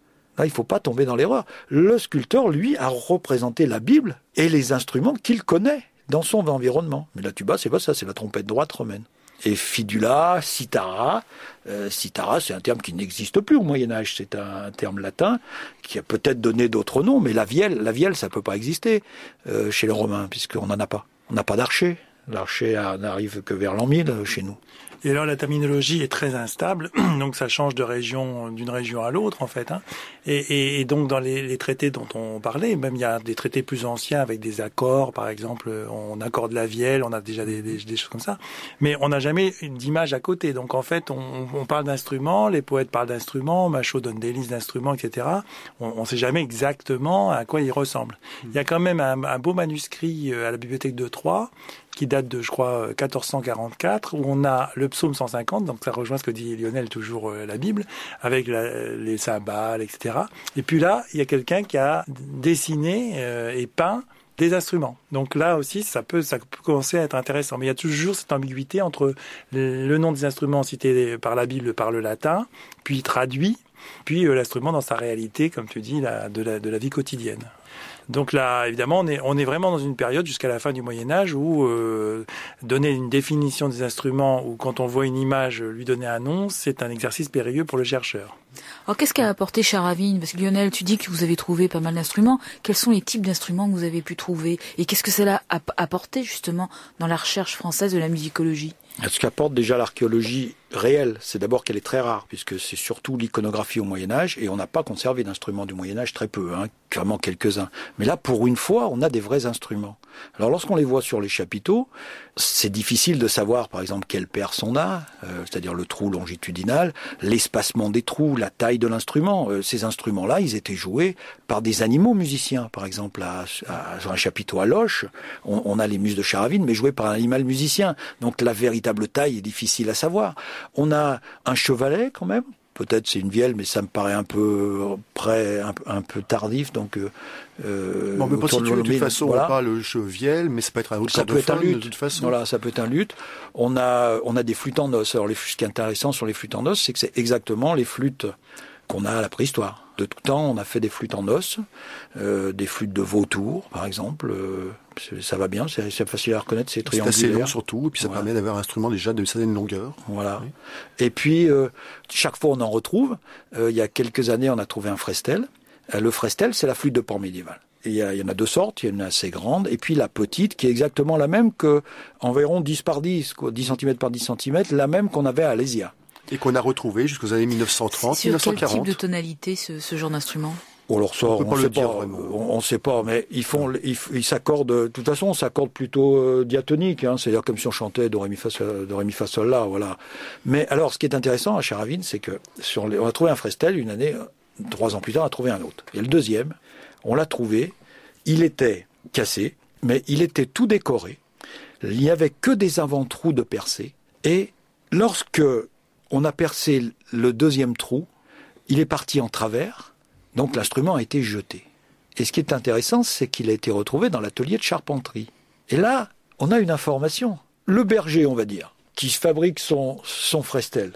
Il faut pas tomber dans l'erreur. Le sculpteur, lui, a représenté la Bible et les instruments qu'il connaît dans son environnement. Mais la tuba, c'est pas ça, c'est la trompette droite romaine. Et fidula, cithara, euh, c'est un terme qui n'existe plus au Moyen Âge. C'est un, terme latin qui a peut-être donné d'autres noms, mais la vielle, la vielle, ça peut pas exister euh, chez les Romains puisqu'on n'en a pas. On n'a pas d'archer. L'archer euh, n'arrive que vers l'an 1000 euh, chez nous. Et alors la terminologie est très instable, donc ça change de région, d'une région à l'autre en fait. Hein. Et, et, et, donc dans les, les, traités dont on parlait, même il y a des traités plus anciens avec des accords, par exemple, on accorde la vielle, on a déjà des, des, des choses comme ça, mais on n'a jamais d'image à côté. Donc en fait, on, on parle d'instruments, les poètes parlent d'instruments, Machaut donne des listes d'instruments, etc. On ne sait jamais exactement à quoi ils ressemblent. Il y a quand même un, un beau manuscrit à la bibliothèque de Troyes qui date de, je crois, 1444, où on a le psaume 150, donc ça rejoint ce que dit Lionel, toujours euh, la Bible, avec les cymbales, etc. Et puis là, il y a quelqu'un qui a dessiné euh, et peint des instruments. Donc là aussi, ça peut, ça peut commencer à être intéressant. Mais il y a toujours cette ambiguïté entre le, nom des instruments cités par la Bible, par le latin, puis traduit, puis euh, l'instrument dans sa réalité, comme tu dis, de, la, de la vie quotidienne. Donc là, évidemment, on est, on est vraiment dans une période jusqu'à la fin du Moyen Âge où euh, donner une définition des instruments ou quand on voit une image, lui donner un nom, c'est un exercice périlleux pour le chercheur. Alors qu'est-ce qu'a apporté Charavine? Parce que Lionel, tu dis que vous avez trouvé pas mal d'instruments. Quels sont les types d'instruments que vous avez pu trouver? Et qu'est-ce que cela a apporté justement dans la recherche française de la musicologie? Ce qu'apporte déjà l'archéologie réelle, c'est d'abord qu'elle est très rare, puisque c'est surtout l'iconographie au Moyen Âge, et on n'a pas conservé d'instruments du Moyen Âge très peu, hein, quelques-uns. Mais là, pour une fois, on a des vrais instruments. Alors lorsqu'on les voit sur les chapiteaux, c'est difficile de savoir, par exemple, quelle perce on a, euh, c'est-à-dire le trou longitudinal, l'espacement des trous, la taille de l'instrument. Euh, ces instruments-là, ils étaient joués par des animaux musiciens. Par exemple, à, sur un chapiteau à Loche, on, on, a les muses de Charavine, mais jouées par un animal musicien. Donc la véritable taille est difficile à savoir. On a un chevalet quand même. Peut-être c'est une vielle, mais ça me paraît un peu près, un, peu tardif. Donc, euh, euh bon, on peut pas situer de toute façon, voilà. parle le cheviel, mais ça peut être un autre ça peut être un luth. de toute façon. Voilà, ça peut être un luth. On a, on a des flûtes en os. Alors, les, ce qui est intéressant sur les flûtes en os, c'est que c'est exactement les flûtes qu'on a à la préhistoire. De tout temps, on a fait des flûtes en os, euh, des flûtes de vautour, par exemple. Euh, ça va bien, c'est facile à reconnaître, c'est triangulaire. C'est assez long surtout, et puis ça permet d'avoir un instrument déjà d'une certaine longueur. Voilà. Et puis, euh, chaque fois on en retrouve. Il y a quelques années, on a trouvé un frestel. Le frestel, c'est la flûte de port médiéval. Il y, y, en a deux sortes, il y en a une assez grande, et puis la petite, qui est exactement la même que environ 10 par 10, quoi, 10 cm par 10 cm, la même qu'on avait à Alésia. Et qu'on a retrouvé jusqu'aux années 1930, Sur 1940. Quel type de tonalité ce, ce genre d'instrument? On leur sort, on, ne sait pas, on, sait pas, mais ils font, ils s'accordent. De toute façon, on s'accorde plutôt euh, diatonique, hein, c'est-à-dire comme si on chantait do ré mi fa sol, do ré mi fa sol là, voilà. Mais alors, ce qui est intéressant à Charavine, c'est que sur les, on a trouvé un frestel une année, trois ans plus tard, on a trouvé un autre. Et le deuxième, on l'a trouvé, il était cassé, mais il était tout décoré. Il n'y avait que des avant-trous de percée. Et lorsque on a percé le deuxième trou, il est parti en travers, donc l'instrument a été jeté. Et ce qui est intéressant, c'est qu'il a été retrouvé dans l'atelier de charpenterie. Et là, on a une information. Le berger, on va dire, qui fabrique son, son frestel,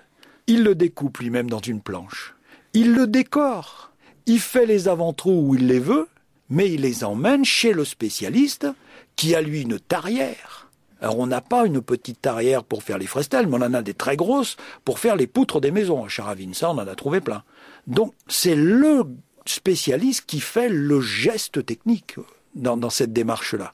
il le découpe lui-même dans une planche. Il le décore. Il fait les avant-trous où il les veut, mais il les emmène chez le spécialiste qui a lui une tarière. Alors on n'a pas une petite tarière pour faire les frestelles, mais on en a des très grosses pour faire les poutres des maisons. À Charavine, ça, on en a trouvé plein. Donc c'est le spécialiste qui fait le geste technique dans, dans cette démarche-là.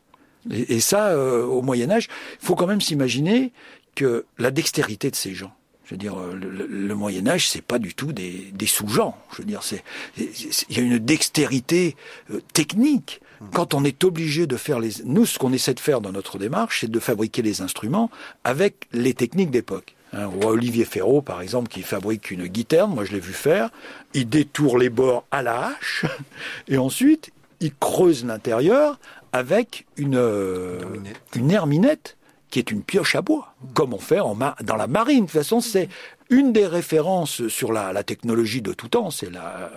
Et, ça, euh, au Moyen Âge, il faut quand même s'imaginer que la dextérité de ces gens, je veux dire, euh, le, Moyen Âge, c'est pas du tout des, des sous-gens. Je veux dire, c'est il y a une dextérité euh, technique. Quand on est obligé de faire les, nous, ce qu'on essaie de faire dans notre démarche, c'est de fabriquer les instruments avec les techniques d'époque. Hein, Olivier Ferraud, par exemple, qui fabrique une guiterne, moi je l'ai vu faire, il détourne les bords à la hache, et ensuite il creuse l'intérieur avec une, euh, une herminette qui est une pioche à bois, comme on fait dans la marine. De toute façon, c'est une des références sur la, technologie de tout temps, c'est la,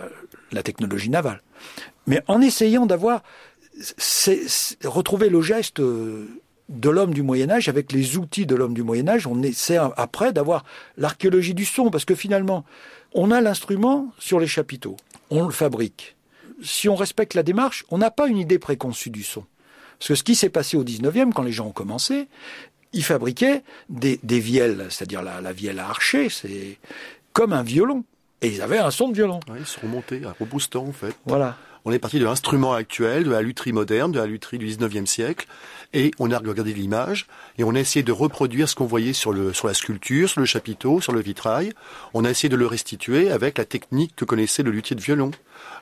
la technologie navale. Mais en essayant d'avoir retrouver le geste euh, de l'homme du Moyen Âge, avec les outils de l'homme du Moyen Âge, on essaie après d'avoir l'archéologie du son, parce que finalement, on a l'instrument sur les chapiteaux, on le fabrique. Si on respecte la démarche, on n'a pas une idée préconçue du son. Parce que ce qui s'est passé au 19e, quand les gens ont commencé, ils fabriquaient des, des vielles, c'est-à-dire la, la vielle à archer, c'est comme un violon. Et ils avaient un son de violon. ils se remontaient, un reboostant en fait. Voilà. On est parti de l'instrument actuel, de la lutherie moderne, de la lutherie du 19e siècle, et on a regardé l'image, et on a essayé de reproduire ce qu'on voyait sur, le, sur la sculpture, sur le chapiteau, sur le vitrail. On a essayé de le restituer avec la technique que connaissait le luthier de violon.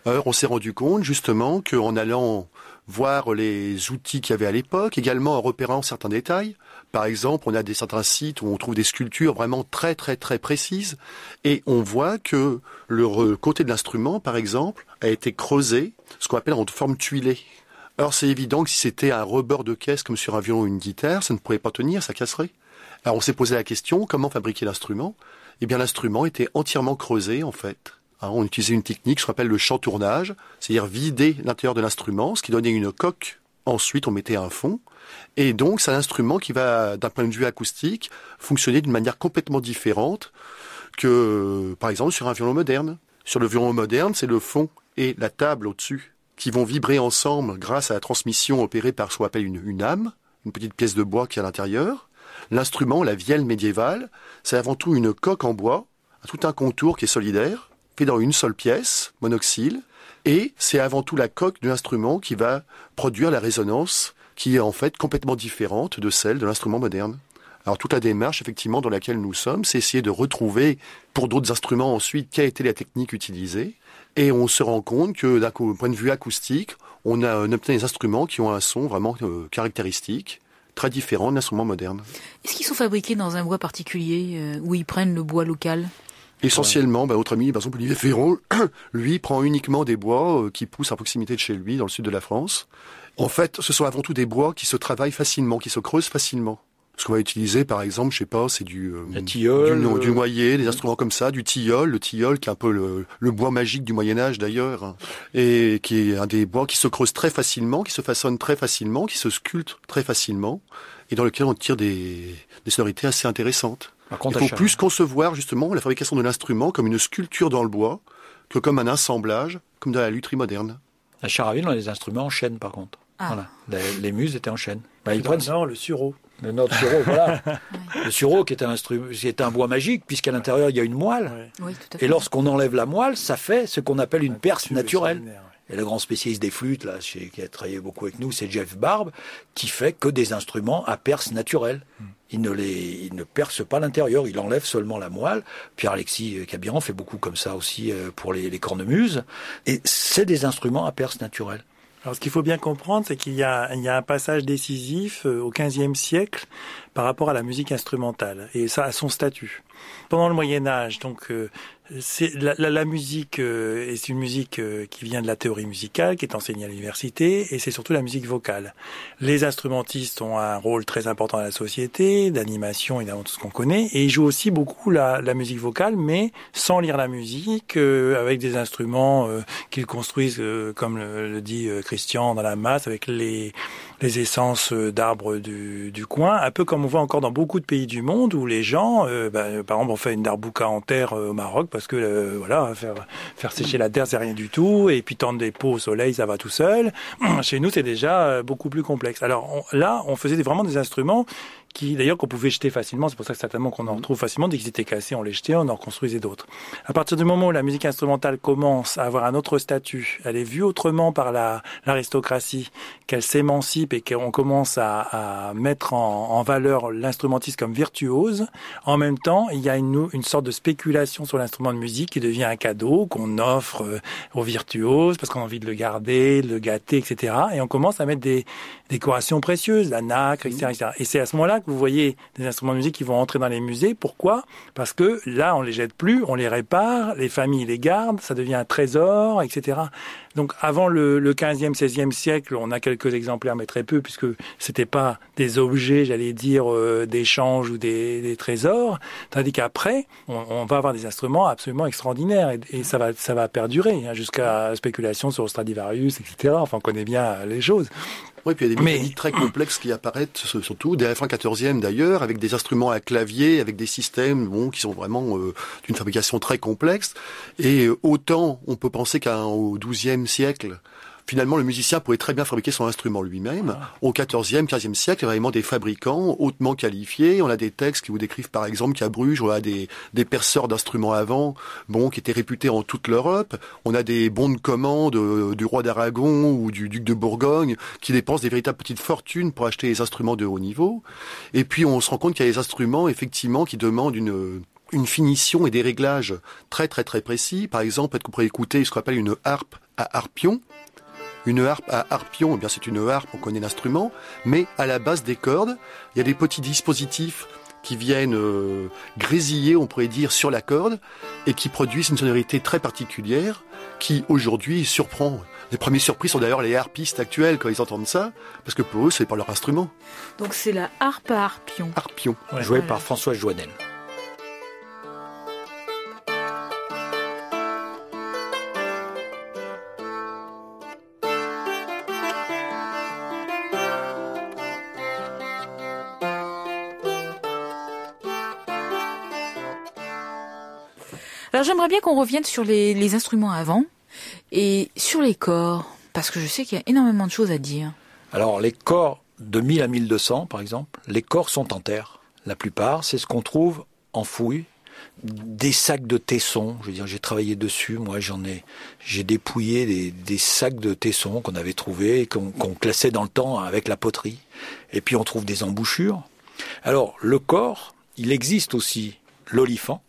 Alors, on s'est rendu compte, justement, qu'en allant voir les outils qu'il y avait à l'époque, également en repérant certains détails. Par exemple, on a des certains sites où on trouve des sculptures vraiment très très très précises et on voit que le côté de l'instrument, par exemple, a été creusé, ce qu'on appelle en forme tuilée. Alors c'est évident que si c'était un rebord de caisse comme sur un violon ou une guitare, ça ne pourrait pas tenir, ça casserait. Alors on s'est posé la question, comment fabriquer l'instrument? Eh bien l'instrument était entièrement creusé en fait. Hein, on utilisait une technique, ce qu'on appelle le chantournage, c'est-à-dire vider l'intérieur de l'instrument, ce qui donnait une coque. Ensuite, on mettait un fond. Et donc, c'est un instrument qui va, d'un point de vue acoustique, fonctionner d'une manière complètement différente que, par exemple, sur un violon moderne. Sur le violon moderne, c'est le fond et la table au-dessus. qui vont vibrer ensemble grâce à la transmission opérée par ce qu'on appelle une, âme, une petite pièce de bois qui est à l'intérieur. L'instrument, la vielle médiévale, c'est avant tout une coque en bois, tout un contour qui est solidaire, fait dans une seule pièce, monoxyle, et c'est avant tout la coque de l'instrument qui va produire la résonance qui est en fait complètement différente de celle de l'instrument moderne. Alors toute la démarche effectivement dans laquelle nous sommes, c'est essayer de retrouver pour d'autres instruments ensuite quelle était la technique utilisée, et on se rend compte que d'un point de vue acoustique, on a on obtient des instruments qui ont un son vraiment euh, caractéristique, très différent d'un instrument moderne. Est-ce qu'ils sont fabriqués dans un bois particulier euh, où ils prennent le bois local? Essentiellement, bah, notre ami, par exemple, Olivier Ferron, lui, prend uniquement des bois euh, qui poussent à proximité de chez lui, dans le sud de la France. En fait, ce sont avant tout des bois qui se travaillent facilement, qui se creusent facilement. Ce qu'on va utiliser, par exemple, je sais pas, c'est du, euh, tilleul, du, du, noyer, des instruments comme ça, du tilleul, le tilleul qui est un peu le, le bois magique du Moyen Âge d'ailleurs, hein, et qui est un des bois qui se creuse très facilement, qui se façonne très facilement, qui se sculpte très facilement, et dans lequel on tire des, des sonorités assez intéressantes. Il faut plus concevoir justement la fabrication de l'instrument comme une sculpture dans le bois que comme un assemblage, comme dans la lutherie moderne. À Charaville, on a des instruments en chêne par contre. Ah. Voilà. Les, les, muses étaient en chêne. Bah, ils prennent non, le sureau. Le notre sureau, voilà. Le sureau qui est un instrument, qui est un bois magique puisqu'à l'intérieur il y a une moelle. Oui, tout à fait. Et lorsqu'on enlève la moelle, ça fait ce qu'on appelle une perce naturelle. Et le grand spécialiste des flûtes, là, qui a travaillé beaucoup avec nous, c'est Jeff Barbe, qui fait que des instruments à perce naturelle. Il ne les, il ne perce pas l'intérieur, il enlève seulement la moelle. Pierre-Alexis Cabiran fait beaucoup comme ça aussi pour les, cornemuses. Et c'est des instruments à perce naturelle. Alors, ce qu'il faut bien comprendre, c'est qu'il y y a un passage décisif au XVe siècle par rapport à la musique instrumentale et ça a son statut. Pendant le Moyen Âge, donc euh, la, la, la, musique euh, est une musique euh, qui vient de la théorie musicale, qui est enseignée à l'université, et c'est surtout la musique vocale. Les instrumentistes ont un rôle très important dans la société, d'animation évidemment tout ce qu'on connaît, et ils jouent aussi beaucoup la, la musique vocale, mais sans lire la musique, euh, avec des instruments euh, qu'ils construisent, euh, comme le, le dit Christian, dans la masse, avec les les essences d'arbres du, du, coin, un peu comme on voit encore dans beaucoup de pays du monde où les gens, euh, bah, on fait une darbouka en terre euh, au Maroc parce que euh, voilà, faire, sécher la terre c'est rien du tout, et puis tendre des pots au soleil ça va tout seul. Chez nous c'est déjà beaucoup plus complexe. Alors là, on faisait vraiment des instruments qui d'ailleurs qu'on pouvait jeter facilement, c'est pour ça que certainement qu'on en retrouve facilement, dès qu'ils étaient cassés, on les jetait, on en reconstruisait d'autres. À partir du moment où la musique instrumentale commence à avoir un autre statut, elle est vue autrement par l'aristocratie, qu'elle s'émancipe et qu'on commence à, à, mettre en, en valeur l'instrumentiste comme virtuose, en même temps, il y a une, une sorte de spéculation sur l'instrument de musique qui devient un cadeau qu'on offre aux virtuoses parce qu'on a envie de le garder, de le gâter, etc. Et on commence à mettre des décorations précieuses, la nacre, etc. etc. Et c'est à ce moment-là vous voyez des instruments de musique qui vont entrer dans les musées. Pourquoi? Parce que là, on les jette plus, on les répare, les familles les gardent, ça devient un trésor, etc. Donc avant le, le 15e, 16e siècle, on a quelques exemplaires, mais très peu, puisque c'était pas des objets, j'allais dire, euh, d'échange ou des, des, trésors. Tandis qu'après, on, va avoir des instruments absolument extraordinaires et, et ça va, ça va perdurer hein, jusqu'à spéculation sur Stradivarius, etc. Enfin, on connaît bien les choses. Oui, puis il y a des mécaniques très complexes qui apparaissent, surtout dès la fin 14e d'ailleurs, avec des instruments à clavier, avec des systèmes bon, qui sont vraiment euh, d'une fabrication très complexe. Et autant on peut penser qu'au XIIe siècle, finalement, le musicien pouvait très bien fabriquer son instrument lui-même. Au XIVe, XVe siècle, il y a vraiment des fabricants hautement qualifiés. On a des textes qui vous décrivent, par exemple, qu'à Bruges, on a des, des perceurs d'instruments avant, bon, qui étaient réputés en toute l'Europe. On a des bons de commande euh, du roi d'Aragon ou du duc de Bourgogne qui dépensent des véritables petites fortunes pour acheter des instruments de haut niveau. Et puis, on se rend compte qu'il y a des instruments, effectivement, qui demandent une une finition et des réglages très très très précis. Par exemple, peut-être que vous pourrez écouter ce qu'on appelle une harpe à harpion. Une harpe à harpion, eh bien c'est une harpe, on connaît l'instrument, mais à la base des cordes, il y a des petits dispositifs qui viennent euh, grésiller, on pourrait dire, sur la corde, et qui produisent une sonorité très particulière, qui aujourd'hui surprend. Les premières surprises sont d'ailleurs les harpistes actuels quand ils entendent ça, parce que pour eux, c'est pas leur instrument. Donc c'est la harpe à harpion. Harpion. Ouais. Joué par François Joannel. Alors j'aimerais bien qu'on revienne sur les, instruments avant et sur les corps. Parce que je sais qu'il y a énormément de choses à dire. Alors les corps de 1000 à 1200, par exemple, les corps sont en terre. La plupart, c'est ce qu'on trouve enfouis des sacs de tessons. Je veux dire, j'ai travaillé dessus. Moi, j'en ai, j'ai dépouillé des, sacs de tessons qu'on avait trouvés, qu'on classait dans le temps avec la poterie. Et puis, on trouve des embouchures. Alors, le corps, il existe aussi l'olifant.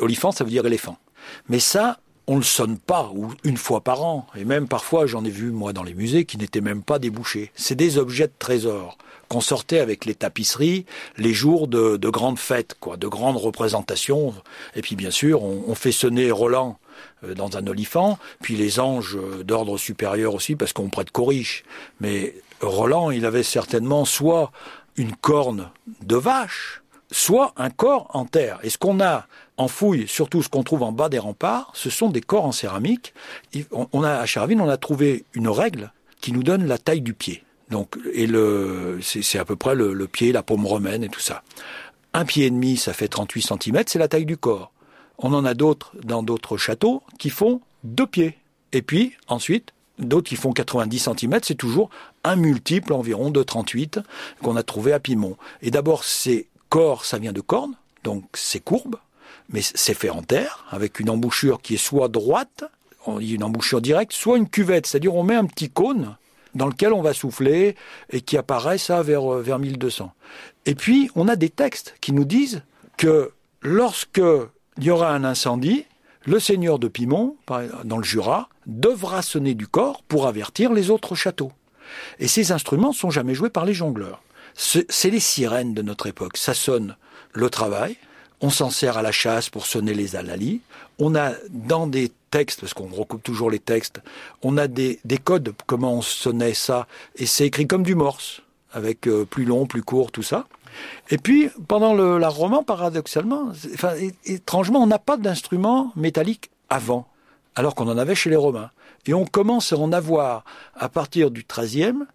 Olifant, ça veut dire éléphant. Mais ça, on le sonne pas, ou une fois par an. Et même parfois, j'en ai vu, moi, dans les musées, qui n'étaient même pas débouchés. C'est des objets de trésor qu'on sortait avec les tapisseries les jours de, grandes fêtes, quoi, de grandes représentations. Et puis, bien sûr, on, fait sonner Roland euh, dans un olifant, puis les anges euh, d'ordre supérieur aussi, parce qu'on prête corriche. Mais Roland, il avait certainement soit une corne de vache, soit un corps en terre. Et ce qu'on a en fouille, surtout ce qu'on trouve en bas des remparts, ce sont des corps en céramique. On a, à Charville, on a trouvé une règle qui nous donne la taille du pied. Donc, et le, c'est à peu près le, pied, la paume romaine et tout ça. Un pied et demi, ça fait 38 cm, c'est la taille du corps. On en a d'autres dans d'autres châteaux qui font deux pieds. Et puis, ensuite, d'autres qui font 90 cm, c'est toujours un multiple environ de 38 qu'on a trouvé à Pimont. Et d'abord, ces corps, ça vient de cornes, donc c'est courbe, mais c'est fait en terre, avec une embouchure qui est soit droite, on dit une embouchure directe, soit une cuvette, c'est-à-dire on met un petit cône dans lequel on va souffler et qui apparaît ça vers, vers 1200. Et puis, on a des textes qui nous disent que lorsque il y aura un incendie, le seigneur de Pimont, dans le Jura, devra sonner du corps pour avertir les autres châteaux. Et ces instruments sont jamais joués par les jongleurs. C'est les sirènes de notre époque. Ça sonne le travail, on s'en sert à la chasse pour sonner les alalis. On a dans des textes, parce qu'on recoupe toujours les textes, on a des, des codes, comment on sonnait ça, et c'est écrit comme du morse, avec euh, plus long, plus court, tout ça. Et puis, pendant le, la roman, paradoxalement, enfin, étrangement, on n'a pas d'instrument métallique avant, alors qu'on en avait chez les Romains. Et on commence à en avoir à partir du XIIIe,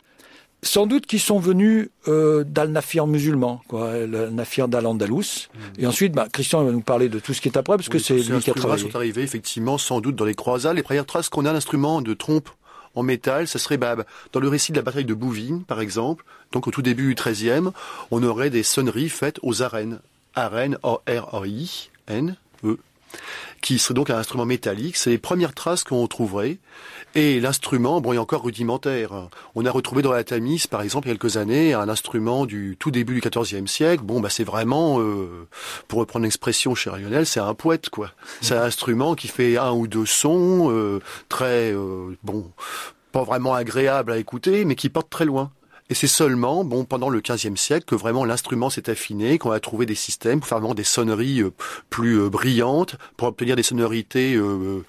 sans doute qu'ils sont venus euh, d'Al-Nafir musulman, quoi, le Nafir d'Al-Andalus. Mm. Et ensuite, bah, Christian va nous parler de tout ce qui est après, parce que c'est lui qui a travaillé. sont arrivés, effectivement, sans doute dans les croisades. Les premières traces qu'on a d'instruments de trompe en métal, ce serait bah, dans le récit de la bataille de Bouvines, par exemple. Donc au tout début du XIIIe, on aurait des sonneries faites aux arènes. Arènes, O-R-I-N, E, qui serait donc un instrument métallique. C'est les premières traces qu'on trouverait. Et l'instrument, bon, est encore rudimentaire. On a retrouvé dans la Tamise, par exemple, il y a quelques années, un instrument du tout début du XIVe siècle. Bon, bah, c'est vraiment, euh, pour reprendre l'expression chez Lionel, c'est un poète, quoi. C'est un instrument qui fait un ou deux sons, euh, très, euh, bon, pas vraiment agréable à écouter, mais qui porte très loin. Et c'est seulement, bon, pendant le XVe siècle que vraiment l'instrument s'est affiné, qu'on a trouvé des systèmes pour faire vraiment des sonneries euh, plus euh, brillantes, pour obtenir des sonorités euh,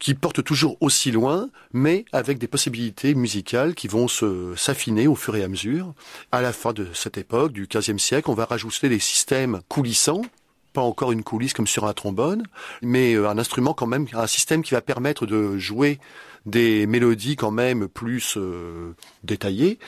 qui portent toujours aussi loin, mais avec des possibilités musicales qui vont se s'affiner au fur et à mesure. À la fin de cette époque, du XVe siècle, on va rajouter des systèmes coulissants, pas encore une coulisse comme sur un trombone, mais un instrument quand même, un système qui va permettre de jouer des mélodies quand même plus détaillées,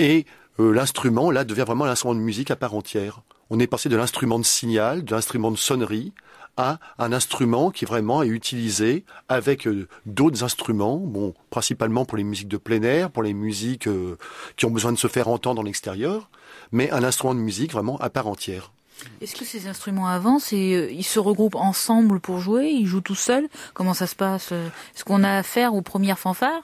et euh, l'instrument, là, devient vraiment un instrument de musique à part entière. On est passé de l'instrument de signal, de l'instrument de sonnerie, à un instrument qui vraiment est utilisé avec euh, d'autres instruments, bon, principalement pour les musiques de plein air, pour les musiques euh, qui ont besoin de se faire entendre en extérieur, mais un instrument de musique vraiment à part entière. Est-ce que ces instruments avancent et euh, ils se regroupent ensemble pour jouer Ils jouent tout seuls? Comment ça se passe? Est-ce qu'on a affaire aux premières fanfares?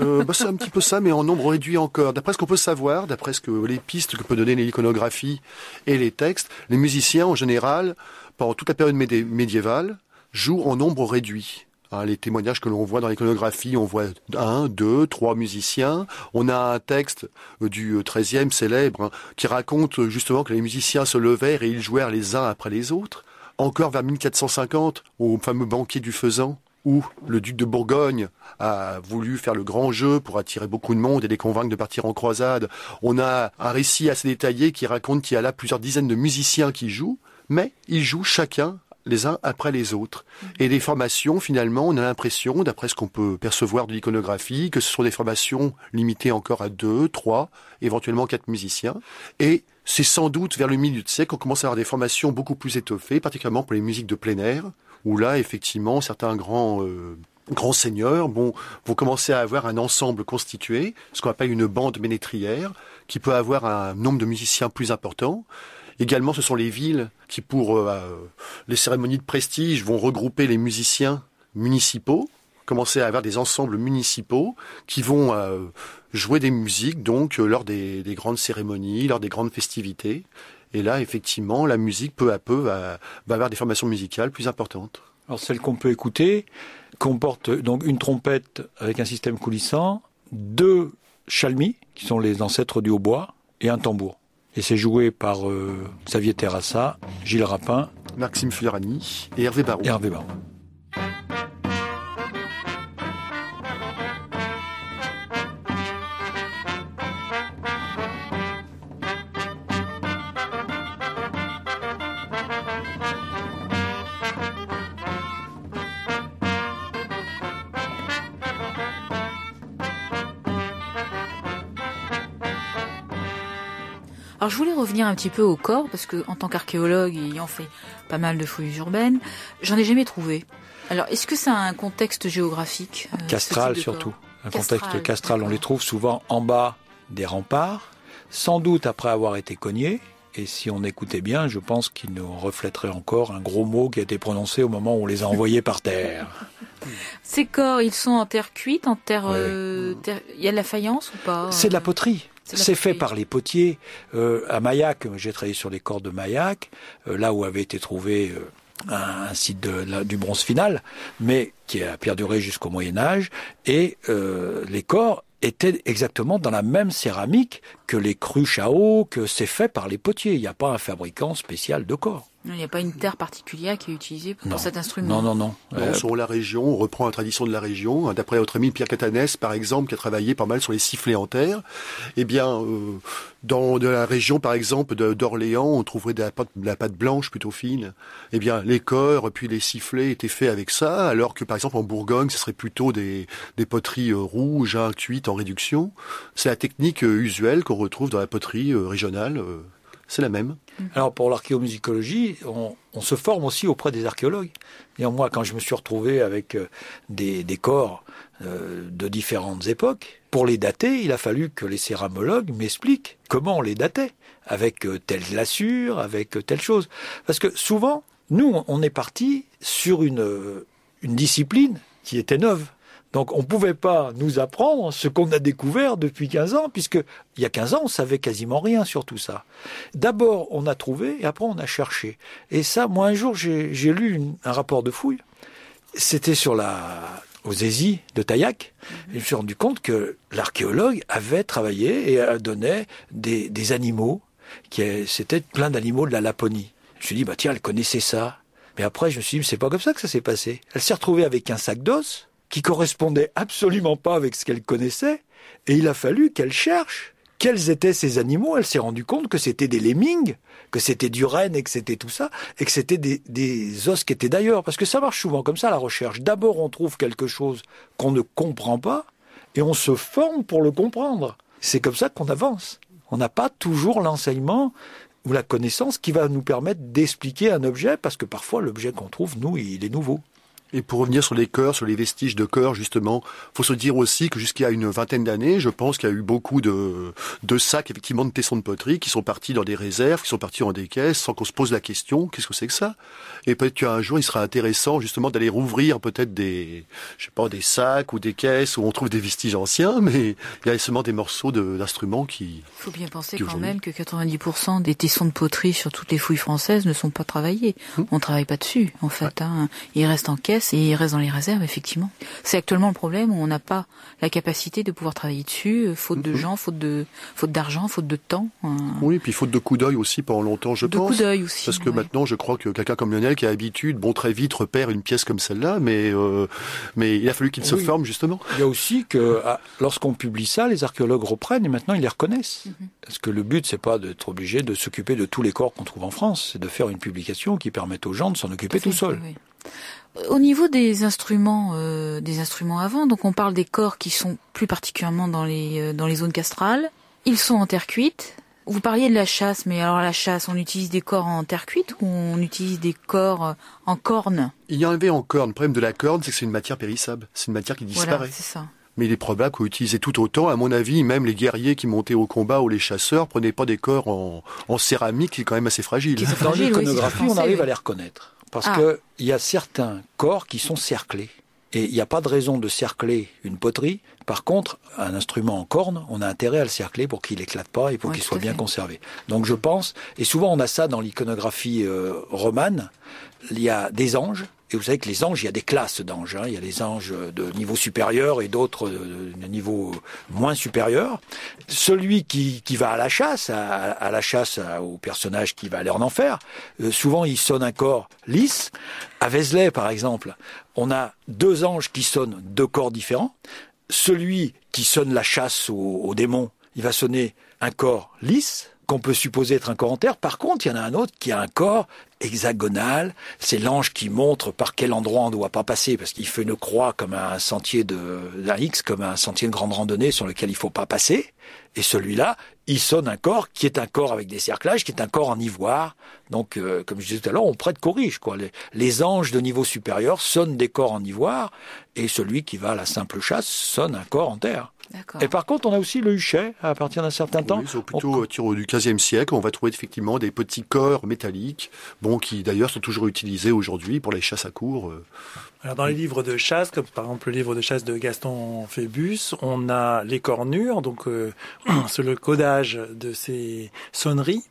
Euh, bah, C'est un petit peu ça, mais en nombre réduit encore. D'après ce qu'on peut savoir, d'après ce que les pistes que peut donner l'iconographie et les textes, les musiciens en général, pendant toute la période médiévale, jouent en nombre réduit. Hein, les témoignages que l'on voit dans l'iconographie, on voit un, deux, trois musiciens. On a un texte euh, du XIIIe euh, célèbre hein, qui raconte euh, justement que les musiciens se levèrent et ils jouèrent les uns après les autres. Encore vers 1450, au fameux banquet du Faisan, où le duc de Bourgogne a voulu faire le grand jeu pour attirer beaucoup de monde et les convaincre de partir en croisade. On a un récit assez détaillé qui raconte qu'il y a là plusieurs dizaines de musiciens qui jouent, mais ils jouent chacun les uns après les autres. Et les formations, finalement, on a l'impression, d'après ce qu'on peut percevoir de l'iconographie, que ce sont des formations limitées encore à deux, trois, éventuellement quatre musiciens. Et c'est sans doute vers le milieu de siècle qu'on commence à avoir des formations beaucoup plus étoffées, particulièrement pour les musiques de plein air, où là, effectivement, certains grands euh, grands seigneurs bon, vont commencer à avoir un ensemble constitué, ce qu'on appelle une bande ménétrière, qui peut avoir un nombre de musiciens plus important. Également, ce sont les villes qui, pour euh, les cérémonies de prestige, vont regrouper les musiciens municipaux, commencer à avoir des ensembles municipaux qui vont euh, jouer des musiques donc euh, lors des, des, grandes cérémonies, lors des grandes festivités. Et là, effectivement, la musique peu à peu va, va avoir des formations musicales plus importantes. Alors celle qu'on peut écouter comporte donc une trompette avec un système coulissant, deux chalmis qui sont les ancêtres du hautbois et un tambour. Et c'est joué par euh, Xavier Terrassa, Gilles Rapin, Maxime Fiorani et Hervé. Et Hervé Barraud. Alors je voulais revenir un petit peu au corps parce que en tant qu'archéologue ayant fait pas mal de fouilles urbaines, j'en ai jamais trouvé. Alors est-ce que ça a un contexte géographique euh, Castral surtout. Un contexte castral, on les trouve souvent en bas des remparts, sans doute après avoir été cognés. Et si on écoutait bien, je pense qu'il nous reflèterait encore un gros mot qui a été prononcé au moment où on les a envoyés par terre. Ces corps, ils sont en terre cuite, en terre, euh, terre... Il y a de la faïence ou pas C'est de la poterie. C'est fait par les potiers. Euh, à Maillac, j'ai travaillé sur les corps de Maillac, euh, là où avait été trouvé euh, un, site de, du bronze final, mais qui a perduré jusqu'au Moyen Âge, et euh, les corps étaient exactement dans la même céramique que les cruches à eau, que c'est fait par les potiers. Il n'y a pas un fabricant spécial de corps. Il n'y a pas une terre particulière qui est utilisée pour cet instrument. Non, non, non. non euh... Selon la région, on reprend la tradition de la région. D'après notre ami Pierre Catanès, par exemple, qui a travaillé pas mal sur les sifflets en terre, eh bien, euh, dans de la région, par exemple, d'Orléans, on trouverait de la, pâte, de la, pâte, blanche plutôt fine. Eh bien, les corps puis les sifflets étaient faits avec ça, alors que, par exemple, en Bourgogne, ce serait plutôt des, des poteries euh, rouges, hein, cuites en réduction. C'est la technique euh, usuelle qu'on retrouve dans la poterie euh, régionale c'est la même. Alors pour l'archéomusicologie, on, on, se forme aussi auprès des archéologues. Et moi, quand je me suis retrouvé avec euh, des, des corps euh, de différentes époques, pour les dater, il a fallu que les céramologues m'expliquent comment on les datait, avec euh, telle glaçure, avec telle chose. Parce que souvent, nous, on est parti sur une, une discipline qui était neuve. Donc on ne pouvait pas nous apprendre ce qu'on a découvert depuis 15 ans, puisque il y a 15 ans, on savait quasiment rien sur tout ça. D'abord, on a trouvé, et après, on a cherché. Et ça, moi, un jour, j'ai lu un rapport de fouille. C'était sur la aux de Taillac. Et je me suis rendu compte que l'archéologue avait travaillé et donnait des, des animaux, qui c'était plein d'animaux de la Laponie. Je me suis dit, bah tiens, elle connaissait ça. Mais après, je me suis dit, c'est pas comme ça que ça s'est passé. Elle s'est retrouvée avec un sac d'os, qui correspondait absolument pas avec ce qu'elle connaissait, et il a fallu qu'elle cherche quels étaient ces animaux. Elle s'est rendue compte que c'était des lemmings, que c'était du renne et que c'était tout ça, et que c'était des, des, os qui étaient d'ailleurs. Parce que ça marche souvent comme ça, la recherche. D'abord, on trouve quelque chose qu'on ne comprend pas, et on se forme pour le comprendre. C'est comme ça qu'on avance. On n'a pas toujours l'enseignement ou la connaissance qui va nous permettre d'expliquer un objet, parce que parfois l'objet qu'on trouve, nous, il est nouveau. Et pour revenir sur les chœurs, sur les vestiges de chœurs, justement, faut se dire aussi que jusqu'à une vingtaine d'années, je pense qu'il y a eu beaucoup de, de sacs, effectivement, de tessons de poterie qui sont partis dans des réserves, qui sont partis dans des caisses, sans qu'on se pose la question, qu'est-ce que c'est que ça? Et peut-être qu'un jour, il sera intéressant, justement, d'aller rouvrir peut-être des, je sais pas, des sacs ou des caisses où on trouve des vestiges anciens, mais il y a seulement des morceaux d'instruments qui... Il faut bien penser quand même que 90% des tessons de poterie sur toutes les fouilles françaises ne sont pas travaillés. Hum. On travaille pas dessus, en fait. Ouais. Hein. Ils restent en caisse et il reste dans les réserves, effectivement. C'est actuellement le problème où on n'a pas la capacité de pouvoir travailler dessus, faute de gens, faute de faute d'argent, faute de temps. Oui, puis faute de coup d'œil aussi pendant longtemps, je de pense. coup d'œil aussi. Parce que ouais. maintenant, je crois que quelqu'un comme Lionel qui a l'habitude, bon, très vite repère une pièce comme celle-là, mais euh, mais il a fallu qu'il oui. se forme justement. Il y a aussi que lorsqu'on publie ça, les archéologues reprennent et maintenant ils les reconnaissent. Mm -hmm. Parce que le but, c'est pas d'être obligé de s'occuper de tous les corps qu'on trouve en France, c'est de faire une publication qui permette aux gens de s'en occuper tout, tout seul. Oui. Au niveau des instruments, euh, des instruments avant, donc on parle des corps qui sont plus particulièrement dans les euh, dans les zones castrales. Ils sont en terre cuite. Vous parliez de la chasse, mais alors la chasse, on utilise des corps en terre cuite ou on utilise des corps euh, en corne? Il y en avait en corne. Le problème de la corne, c'est que c'est une matière périssable. C'est une matière qui disparaît. Voilà, c'est ça. Mais il est probable qu'on utilisait tout autant. À mon avis, même les guerriers qui montaient au combat ou les chasseurs prenaient pas des corps en, en céramique qui est quand même assez fragile. Dans l'iconographie, on arrive oui. à les reconnaître. Parce Ah. que il y a certains corps qui sont cerclés. Et il n'y a pas de raison de cercler une poterie. Par contre, un instrument en corne, on a intérêt à le cercler pour qu'il éclate pas et pour qu'il soit bien fait. conservé. Donc je pense, et souvent on a ça dans l'iconographie euh, romane, il y a des anges. Et vous savez que les anges, il y a des classes d'anges. hein. Il y a des anges de niveau supérieur et d'autres euh, de niveau moins supérieur. Celui qui, qui va à la chasse, à, à la chasse au personnage qui va aller en enfer, euh, souvent il sonne un corps lisse. À Vézelay, par exemple, on a deux anges qui sonnent deux corps différents. Celui qui sonne la chasse aux, démons, il va sonner un corps lisse, qu'on peut supposer être un corps en terre. Par contre, il y en a un autre qui a un corps hexagonal. C'est l'ange qui montre par quel endroit on ne doit pas passer, parce qu'il fait une croix comme un sentier de, un X, comme un sentier de grande randonnée sur lequel il faut pas passer. Et celui-là, il sonne un corps qui est un corps avec des cerclages, qui est un corps en ivoire. Donc, euh, comme je disais tout à l'heure, on prête corrige. Quoi. Les, les anges de niveau supérieur sonnent des corps en ivoire, et celui qui va à la simple chasse sonne un corps en terre. Et par contre, on a aussi le huchet à partir d'un certain temps. Oui, c'est plutôt du 15e siècle. On va trouver effectivement des petits corps métalliques, bon, qui d'ailleurs sont toujours utilisés aujourd'hui pour les chasses à cours. euh. Alors dans les livres de chasse, comme par exemple le livre de chasse de Gaston Phébus, on a les cornures, donc euh, c'est le codage de ces sonneries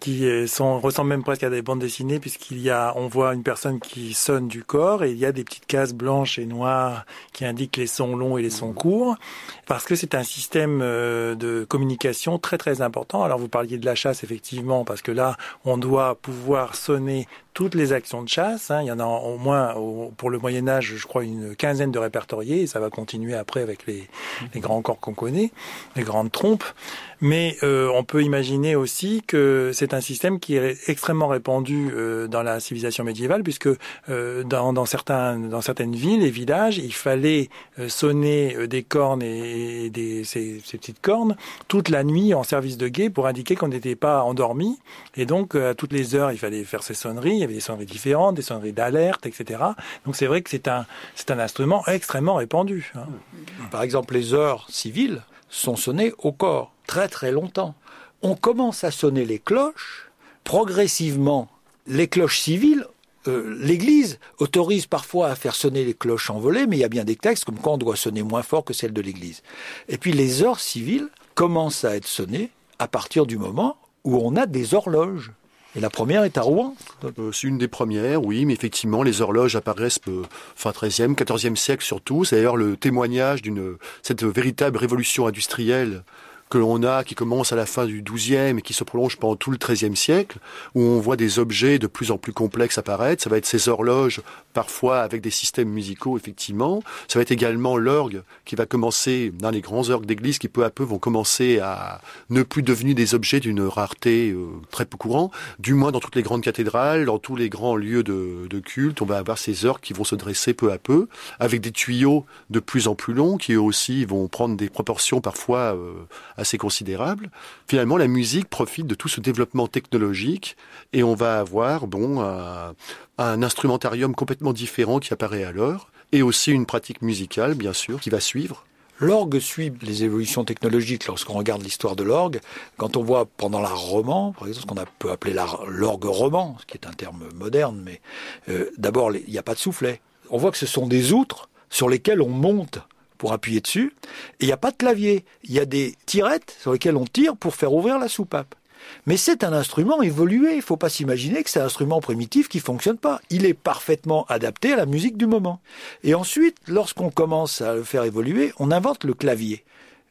qui euh, sont, ressemblent même presque à des bandes dessinées puisqu'il y a, on voit une personne qui sonne du corps et il y a des petites cases blanches et noires qui indiquent les sons longs et les sons courts parce que c'est un système euh, de communication très très important. Alors vous parliez de la chasse effectivement parce que là on doit pouvoir sonner toutes les actions de chasse. hein. Il y en a au moins pour le Moyen Âge, je crois, une quinzaine de répertoriés. Et ça va continuer après avec les, les grands corps qu'on connaît, les grandes trompes. Mais euh, on peut imaginer aussi que c'est un système qui est extrêmement répandu euh, dans la civilisation médiévale, puisque euh, dans, dans, certains, dans certaines villes et villages, il fallait euh, sonner euh, des cornes et, des, ces, ces petites cornes toute la nuit en service de guet pour indiquer qu'on n'était pas endormi. Et donc, euh, à toutes les heures, il fallait faire ces sonneries. Il y avait des sonneries différentes, des sonneries d'alerte, etc. Donc, c'est vrai que c'est un, un instrument extrêmement répandu. hein. Par exemple, les heures civiles sont sonnées au corps très très longtemps. On commence à sonner les cloches progressivement. Les cloches civiles, euh, l'Église autorise parfois à faire sonner les cloches en volée, mais il y a bien des textes comme quoi on doit sonner moins fort que celle de l'Église. Et puis les heures civiles commencent à être sonnées à partir du moment où on a des horloges. Et la première est à Rouen. Euh, c'est une des premières, oui, mais effectivement, les horloges apparaissent euh, fin 13e, 14e siècle surtout. C'est d'ailleurs le témoignage d'une cette véritable révolution industrielle que l'on a, qui commence à la fin du 12e et qui se prolonge pendant tout le 13e siècle, où on voit des objets de plus en plus complexes apparaître. Ça va être ces horloges, parfois avec des systèmes musicaux, effectivement. Ça va être également l'orgue qui va commencer dans les grands orgues d'église qui peu à peu vont commencer à ne plus devenir des objets d'une rareté euh, très peu courant. Du moins dans toutes les grandes cathédrales, dans tous les grands lieux de, de culte, on va avoir ces orgues qui vont se dresser peu à peu, avec des tuyaux de plus en plus longs qui eux aussi vont prendre des proportions parfois euh, assez considérables. Finalement, la musique profite de tout ce développement technologique et on va avoir bon un, instrumentarium complètement différent qui apparaît alors et aussi une pratique musicale bien sûr qui va suivre. L'orgue suit les évolutions technologiques lorsqu'on regarde l'histoire de l'orgue. Quand on voit pendant l'art roman, par exemple, ce qu'on peut appeler l'orgue roman, ce qui est un terme moderne, mais euh, d'abord, il n'y a pas de soufflet. On voit que ce sont des outres sur lesquelles on monte pour appuyer dessus, il n'y a pas de clavier. Il y a des tirettes sur lesquelles on tire pour faire ouvrir la soupape. Mais c'est un instrument évolué. Il ne faut pas s'imaginer que c'est un instrument primitif qui fonctionne pas. Il est parfaitement adapté à la musique du moment. Et ensuite, lorsqu'on commence à le faire évoluer, on invente le clavier.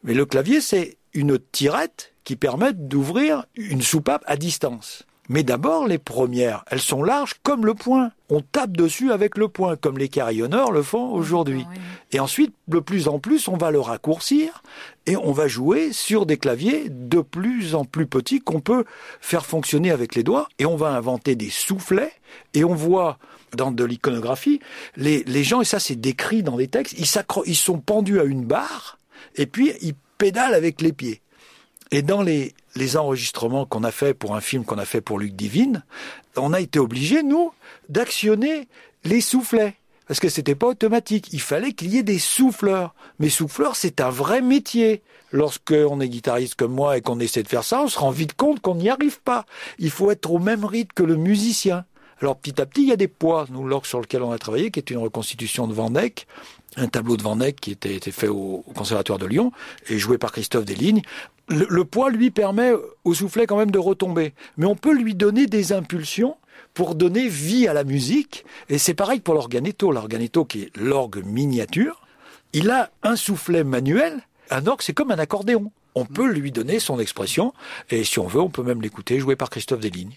Mais le clavier, c'est une tirette qui permet d'ouvrir une soupape à distance. Mais d'abord, les premières, elles sont larges comme le poing. On tape dessus avec le poing, comme les carillonneurs le font aujourd'hui. Oui. Et ensuite, de plus en plus, on va le raccourcir et on va jouer sur des claviers de plus en plus petits qu'on peut faire fonctionner avec les doigts. Et on va inventer des soufflets et on voit dans de l'iconographie, les, les gens, et ça c'est décrit dans les textes, ils, ils sont pendus à une barre et puis ils pédalent avec les pieds. Et dans les les enregistrements qu'on a fait pour un film qu'on a fait pour Luc Divine, on a été obligé, nous, d'actionner les soufflets. Parce que c'était pas automatique. Il fallait qu'il y ait des souffleurs. Mais souffleurs, c'est un vrai métier. Lorsqu'on est guitariste comme moi et qu'on essaie de faire ça, on se rend vite compte qu'on n'y arrive pas. Il faut être au même rythme que le musicien. Alors petit à petit, il y a des poids. Nous, l'orgue sur lequel on a travaillé, qui est une reconstitution de Van Dyck, un tableau de Van Dyck qui était, été fait au, Conservatoire de Lyon et joué par Christophe Deslignes. Le, le poids lui permet au soufflet quand même de retomber, mais on peut lui donner des impulsions pour donner vie à la musique. Et c'est pareil pour l'organetto. L'organetto qui est l'orgue miniature, il a un soufflet manuel. Un orgue, c'est comme un accordéon. On peut lui donner son expression, et si on veut, on peut même l'écouter joué par Christophe Deslignes.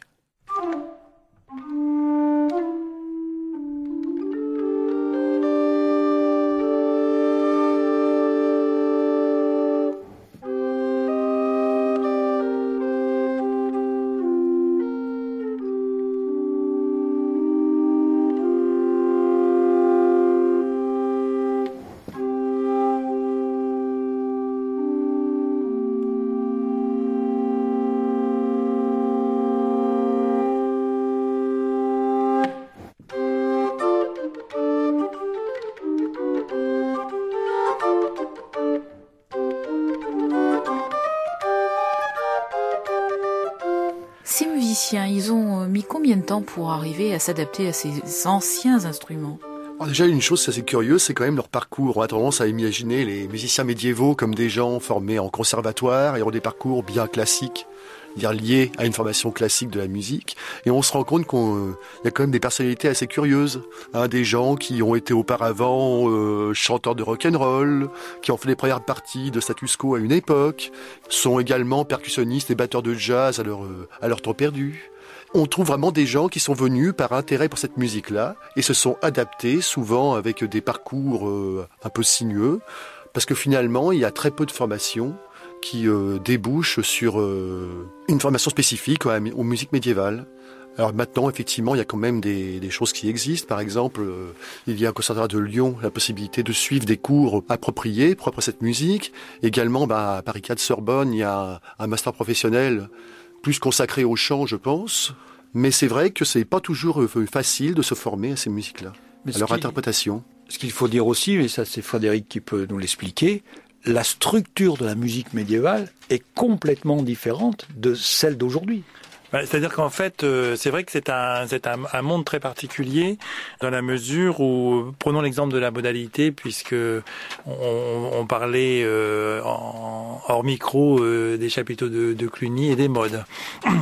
Ils ont euh, mis combien de temps pour arriver à s'adapter à ces anciens instruments? Déjà, une chose assez curieuse, c'est quand même leur parcours. On a tendance à imaginer les musiciens médiévaux comme des gens formés en conservatoire et ont des parcours bien classiques dire lié à une formation classique de la musique. Et on se rend compte qu'il y a quand même des personnalités assez curieuses, hein, des gens qui ont été auparavant euh, chanteurs de rock and roll, qui ont fait les premières parties de status quo à une époque, sont également percussionnistes et batteurs de jazz à leur euh, à leur temps perdu. On trouve vraiment des gens qui sont venus par intérêt pour cette musique-là et se sont adaptés, souvent avec des parcours euh, un peu sinueux, parce que finalement, il y a très peu de formation qui euh, débouche sur euh, une formation spécifique aux musiques médiévales. Alors maintenant, effectivement, il y a quand même des, choses qui existent. Par exemple, euh, il y a au Conservatoire de Lyon la possibilité de suivre des cours appropriés, propres à cette musique. Également, bah, à Paris 4 Sorbonne, il y a un master professionnel plus consacré au chant, je pense. Mais c'est vrai que c'est pas toujours facile de se former à ces musiques-là, à leur interprétation. Ce qu'il faut dire aussi, et ça c'est Frédéric qui peut nous l'expliquer, la structure de la musique médiévale est complètement différente de celle d'aujourd'hui. Bah, c'est-à-dire qu'en fait, euh, c'est vrai que c'est un, c'est un, un, monde très particulier dans la mesure où, prenons l'exemple de la modalité, puisque on, on parlait euh, en, hors micro euh, des chapiteaux de, de, Cluny et des modes.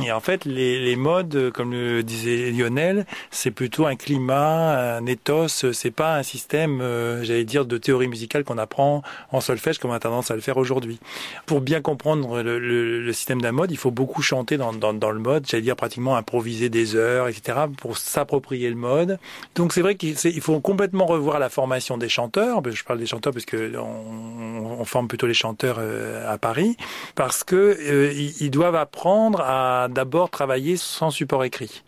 Et en fait, les, les modes, comme le disait Lionel, c'est plutôt un climat, un ethos. C'est pas un système, j'allais dire, de théorie musicale qu'on apprend en solfège comme on a tendance à le faire aujourd'hui. Pour bien comprendre le, le, le système d'un mode, il faut beaucoup chanter dans, dans, dans le mode j'allais dire pratiquement improviser des heures, etc., pour s'approprier le mode. Donc c'est vrai qu'il faut complètement revoir la formation des chanteurs. Je parle des chanteurs parce que on, on forme plutôt les chanteurs euh, à Paris, parce que euh, ils doivent apprendre à d'abord travailler sans support écrit.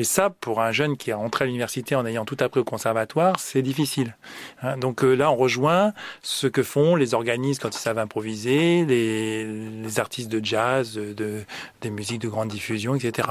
Et ça, pour un jeune qui est entré à l'université en ayant tout appris au conservatoire, c'est difficile. Hein. donc euh, là, on rejoint ce que font les organismes quand ils savent improviser, les, les artistes de jazz, de, des musiques de grande diffusion, etc.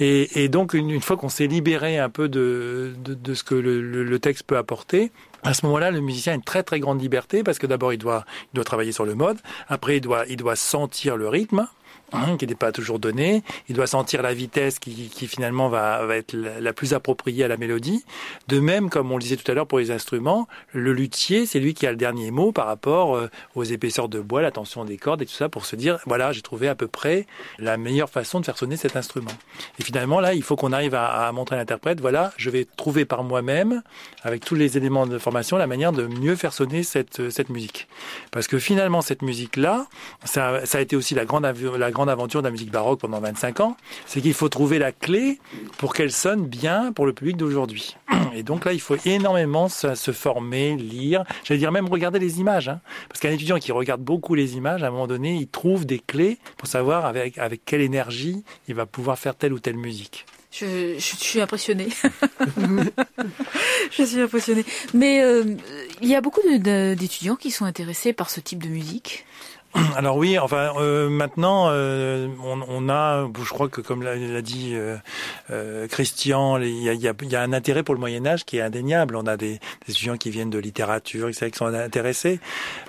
Et, et donc, une, une fois qu'on s'est libéré un peu de, de, de ce que le, le, le texte peut apporter, à ce moment-là, le musicien a une très très grande liberté parce que d'abord il doit il doit travailler sur le mode, après il doit il doit sentir le rythme, Hein, qui n'est pas toujours donné. Il doit sentir la vitesse qui, qui finalement va, va, être la, plus appropriée à la mélodie. De même, comme on le disait tout à l'heure pour les instruments, le luthier, c'est lui qui a le dernier mot par rapport euh, aux épaisseurs de bois, la tension des cordes et tout ça pour se dire, voilà, j'ai trouvé à peu près la meilleure façon de faire sonner cet instrument. Et finalement, là, il faut qu'on arrive à, à montrer à l'interprète, voilà, je vais trouver par moi-même, avec tous les éléments de formation, la manière de mieux faire sonner cette, cette musique. Parce que finalement, cette musique-là, ça, ça a été aussi la grande, la grande aventure de la musique baroque pendant 25 ans, c'est qu'il faut trouver la clé pour qu'elle sonne bien pour le public d'aujourd'hui. Et donc là, il faut énormément se, former, lire, j'allais dire même regarder les images. Hein. Parce qu'un étudiant qui regarde beaucoup les images, à un moment donné, il trouve des clés pour savoir avec, quelle énergie il va pouvoir faire telle ou telle musique. Je, je, suis impressionnée. je suis impressionnée. Mais euh, il y a beaucoup d'étudiants qui sont intéressés par ce type de musique? Alors oui, enfin euh, maintenant euh, on, on, a, je crois que comme l'a dit euh, euh Christian, il y a, y, a, y a, un intérêt pour le Moyen Âge qui est indéniable. On a des, des étudiants qui viennent de littérature, qui sont intéressés,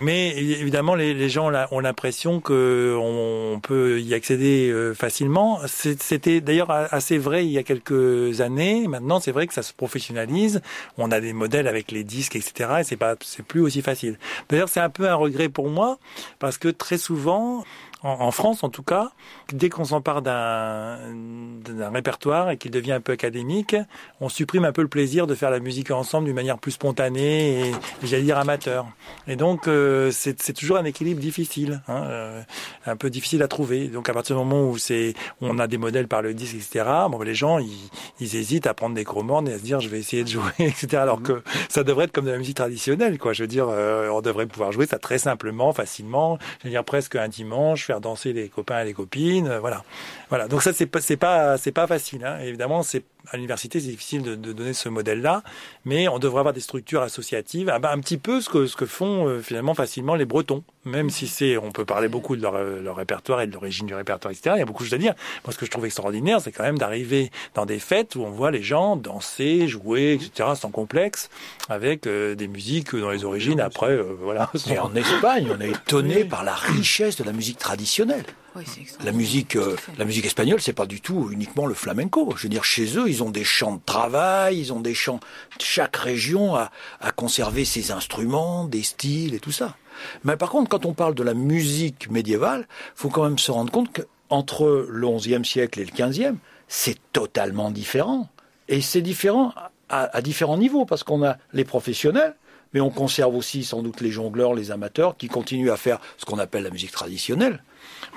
mais évidemment les, gens ont l'impression que on, peut y accéder facilement. C'était d'ailleurs assez vrai il y a quelques années. Maintenant c'est vrai que ça se professionnalise. On a des modèles avec les disques, etc. Et c'est pas, c'est plus aussi facile. D'ailleurs c'est un peu un regret pour moi parce que très souvent, en, France en tout cas, dès qu'on s'empare d'un répertoire et qu'il devient un peu académique, on supprime un peu le plaisir de faire la musique ensemble d'une manière plus spontanée et, j'allais dire amateur. Et donc euh, c'est toujours un équilibre difficile, hein, euh, un peu difficile à trouver. Donc à partir du moment où c'est, on a des modèles par le disque, etc. Bon, les gens ils, ils hésitent à prendre des chromodes et à se dire je vais essayer de jouer, etc. Alors que ça devrait être comme de la musique traditionnelle, quoi. Je veux dire, euh, on devrait pouvoir jouer ça très simplement, facilement. Je veux dire presque un dimanche, danser les copains et les copines, euh, voilà. Voilà. Donc ça c'est pas c'est pas c'est pas facile. Hein. Évidemment, c'est à l'université c'est difficile de, de, donner ce modèle-là, mais on devrait avoir des structures associatives, ah bah, un petit peu ce que ce que font euh, finalement facilement les Bretons. Même si c'est, on peut parler beaucoup de leur, euh, leur répertoire et de l'origine du répertoire, etc. Il y a beaucoup de choses à dire. Moi, ce que je trouve extraordinaire, c'est quand même d'arriver dans des fêtes où on voit les gens danser, jouer, etc. sans complexe, avec des musiques dans les origines. Après, voilà. Et en Espagne, on est étonné par la richesse de la musique traditionnelle la musique, euh, la musique espagnole, c'est pas du tout uniquement le flamenco. Je veux dire, chez eux, ils ont des chants de travail, ils ont des chants. Chaque région a, a conservé ses instruments, des styles et tout ça. Mais par contre, quand on parle de la musique médiévale, faut quand même se rendre compte qu'entre le XIe siècle et le XVe, c'est totalement différent. Et c'est différent à, à différents niveaux, parce qu'on a les professionnels, mais on conserve aussi sans doute les jongleurs, les amateurs, qui continuent à faire ce qu'on appelle la musique traditionnelle.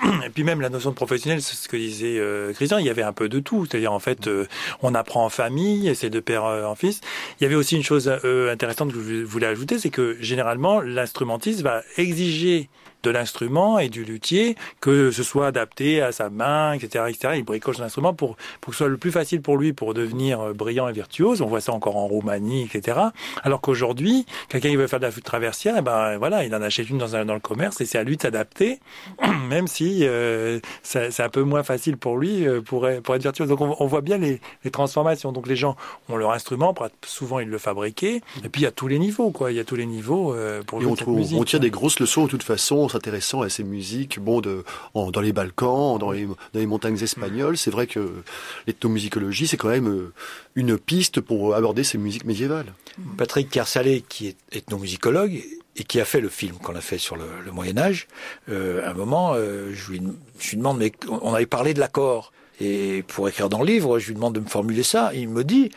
Et puis même la notion de professionnel, c'est ce que disait euh, Christian, il y avait un peu de tout. C'est-à-dire en fait, euh, on apprend en famille, c'est de père euh, en fils. Il y avait aussi une chose intéressante que je voulais ajouter, c'est que généralement l'instrumentiste va exiger de l'instrument et du luthier, que ce soit adapté à sa main, etc., etc. Il bricole son instrument pour, pour que ce soit le plus facile pour lui pour devenir euh, brillant et virtuose. On voit ça encore en Roumanie, etc. Alors qu'aujourd'hui, quelqu'un qui veut faire de la flûte traversière, eh ben voilà, il en achète une dans, un, dans le commerce et c'est à lui de s'adapter, même si euh, c'est un peu moins facile pour lui euh, pour, pour être virtuose. Donc on, voit bien les, les, transformations. Donc les gens ont leur instrument, souvent ils le fabriquaient. Et puis il y a tous les niveaux, quoi. Il y a tous les niveaux pour jouer on, musique. on tire des grosses leçons de toute façon intéressant à ces musiques, bon, dans les Balkans, dans les, montagnes espagnoles. C'est vrai que l'ethnomusicologie, c'est quand même euh, une piste pour aborder ces musiques médiévales. Patrick Kersalé, qui est ethnomusicologue, et qui a fait le film qu'on a fait sur le, Moyen Âge, euh, à un moment, euh, je, lui, demande, mais on avait parlé de l'accord. Et pour écrire dans le livre, je lui demande de me formuler ça. il me dit,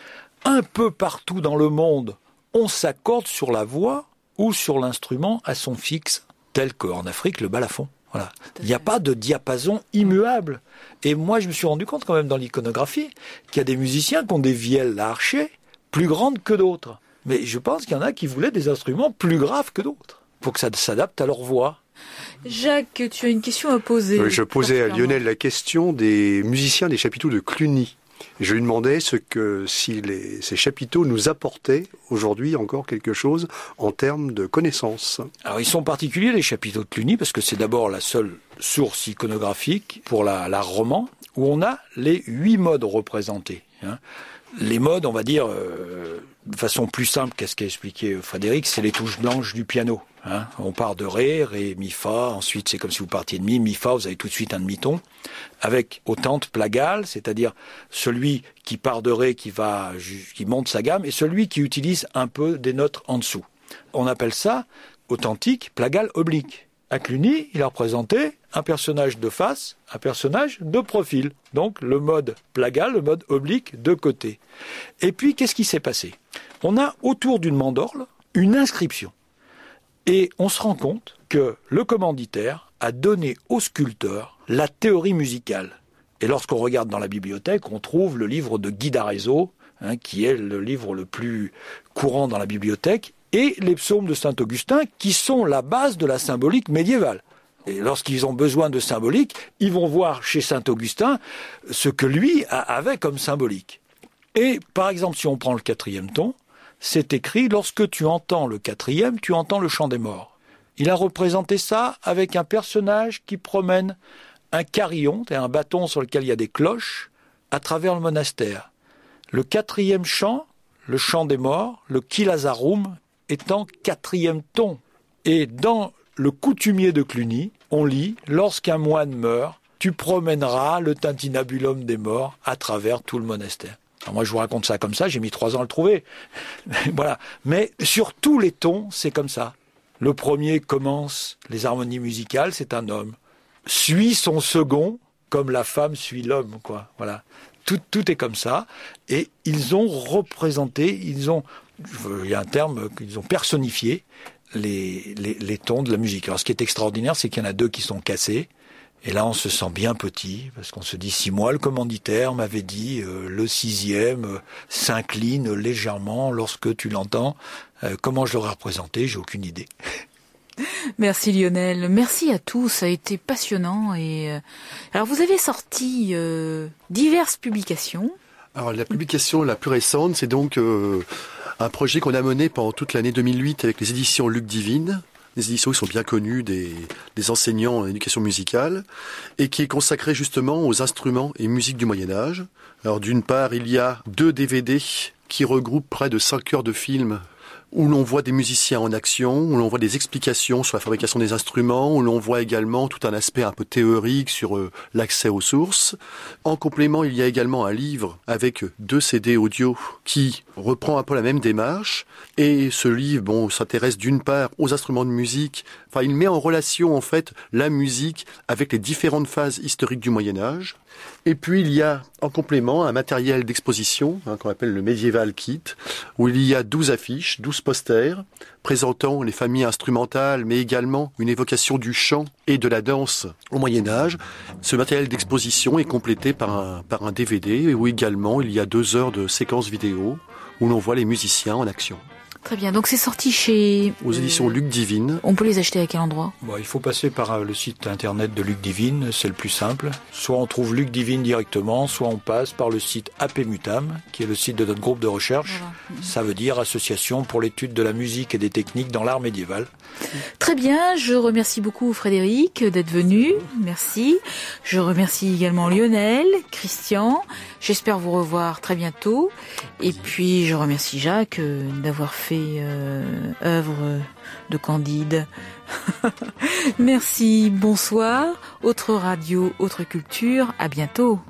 un peu partout dans le monde, on s'accorde sur la voix ou sur l'instrument à son fixe tel qu'en Afrique, le balafon. Voilà. Il n'y a pas de diapason immuable. Et moi, je me suis rendu compte quand même dans l'iconographie qu'il y a des musiciens qui ont des vielles à archer plus grandes que d'autres. Mais je pense qu'il y en a qui voulaient des instruments plus graves que d'autres pour que ça s'adapte à leur voix. Jacques, tu as une question à poser. je posais à Lionel la question des musiciens des chapiteaux de Cluny. Je lui demandais ce que si ces chapiteaux nous apportaient aujourd'hui encore quelque chose en termes de connaissances. Alors ils sont particuliers les chapiteaux de Cluny parce que c'est d'abord la seule source iconographique pour l'art la roman où on a les huit modes représentés. Hein. Les modes, on va dire, euh, de façon plus simple qu'est-ce qu'a expliqué Frédéric, c'est les touches blanches du piano. Hein. On part de Ré, Ré, Mi, Fa, ensuite c'est comme si vous partiez de Mi, Mi, Fa, vous avez tout de suite un demi-ton, avec autant plagale, c'est-à-dire celui qui part de Ré, qui, va, qui monte sa gamme, et celui qui utilise un peu des notes en dessous. On appelle ça authentique, plagale, oblique. À Cluny, il a représenté un personnage de face, un personnage de profil. Donc le mode plagal, le mode oblique de côté. Et puis qu'est-ce qui s'est passé? On a autour d'une mandorle une inscription. Et on se rend compte que le commanditaire a donné au sculpteur la théorie musicale. Et lorsqu'on regarde dans la bibliothèque, on trouve le livre de Guy d'Arezzo, hein, qui est le livre le plus courant dans la bibliothèque, et les psaumes de Saint Augustin, qui sont la base de la symbolique médiévale. Et lorsqu'ils ont besoin de symbolique, ils vont voir chez Saint Augustin ce que lui avait comme symbolique. Et par exemple, si on prend le quatrième ton, c'est écrit lorsque tu entends le quatrième, tu entends le chant des morts. Il a représenté ça avec un personnage qui promène un carillon, un bâton sur lequel il y a des cloches, à travers le monastère. Le quatrième chant, le chant des morts, le Kilazarum, est en quatrième ton. Et dans le coutumier de Cluny, on lit Lorsqu'un moine meurt, tu promèneras le tintinabulum des morts à travers tout le monastère. moi, je vous raconte ça comme ça, j'ai mis trois ans à le trouver. voilà. Mais sur tous les tons, c'est comme ça. Le premier commence les harmonies musicales, c'est un homme. Suit son second, comme la femme suit l'homme, quoi. Voilà. Tout, tout est comme ça. Et ils ont représenté, ils ont, il y a un terme qu'ils ont personnifié les, les, les, tons de la musique. Alors, ce qui est extraordinaire, c'est qu'il y en a deux qui sont cassés. Et là, on se sent bien petit, parce qu'on se dit, si moi, le commanditaire m'avait dit, euh, le sixième euh, s'incline légèrement lorsque tu l'entends, euh, comment je l'aurais représenté, j'ai aucune idée. Merci Lionel, merci à tous, ça a été passionnant. Et alors, vous avez sorti diverses publications. Alors, la publication la plus récente, c'est donc un projet qu'on a mené pendant toute l'année 2008 avec les éditions Luc Divine, des éditions qui sont bien connues des, enseignants en éducation musicale et qui est consacré justement aux instruments et musique du Moyen Âge. Alors d'une part, il y a deux DVD qui regroupent près de cinq heures de films où l'on voit des musiciens en action, où l'on voit des explications sur la fabrication des instruments, où l'on voit également tout un aspect un peu théorique sur euh, l'accès aux sources. En complément, il y a également un livre avec deux CD audio qui reprend un peu la même démarche. Et ce livre, bon, s'intéresse d'une part aux instruments de musique. Enfin, il met en relation, en fait, la musique avec les différentes phases historiques du Moyen Âge. Et puis il y a en complément un matériel d'exposition hein, qu'on appelle le Medieval Kit, où il y a 12 affiches, 12 posters, présentant les familles instrumentales, mais également une évocation du chant et de la danse au Moyen Âge. Ce matériel d'exposition est complété par un, par un DVD, où également il y a deux heures de séquences vidéo, où l'on voit les musiciens en action. Très bien. Donc c'est sorti chez aux éditions Luc Divine. On peut les acheter à quel endroit? Bon, Il faut passer par euh, le site internet de Luc Divine, c'est le plus simple. Soit on trouve Luc Divine directement, soit on passe par le site APMUTAM, qui est le site de notre groupe de recherche. Ça veut dire Association pour l'étude de la musique et des techniques dans l'art médiéval. Très bien, je remercie beaucoup Frédéric d'être venu. Merci. Je remercie également Lionel, Christian. J'espère vous revoir très bientôt. Et puis je remercie Jacques euh, d'avoir fait euh, œuvre de Candide. Merci, bonsoir. Autre radio, autre culture. À bientôt.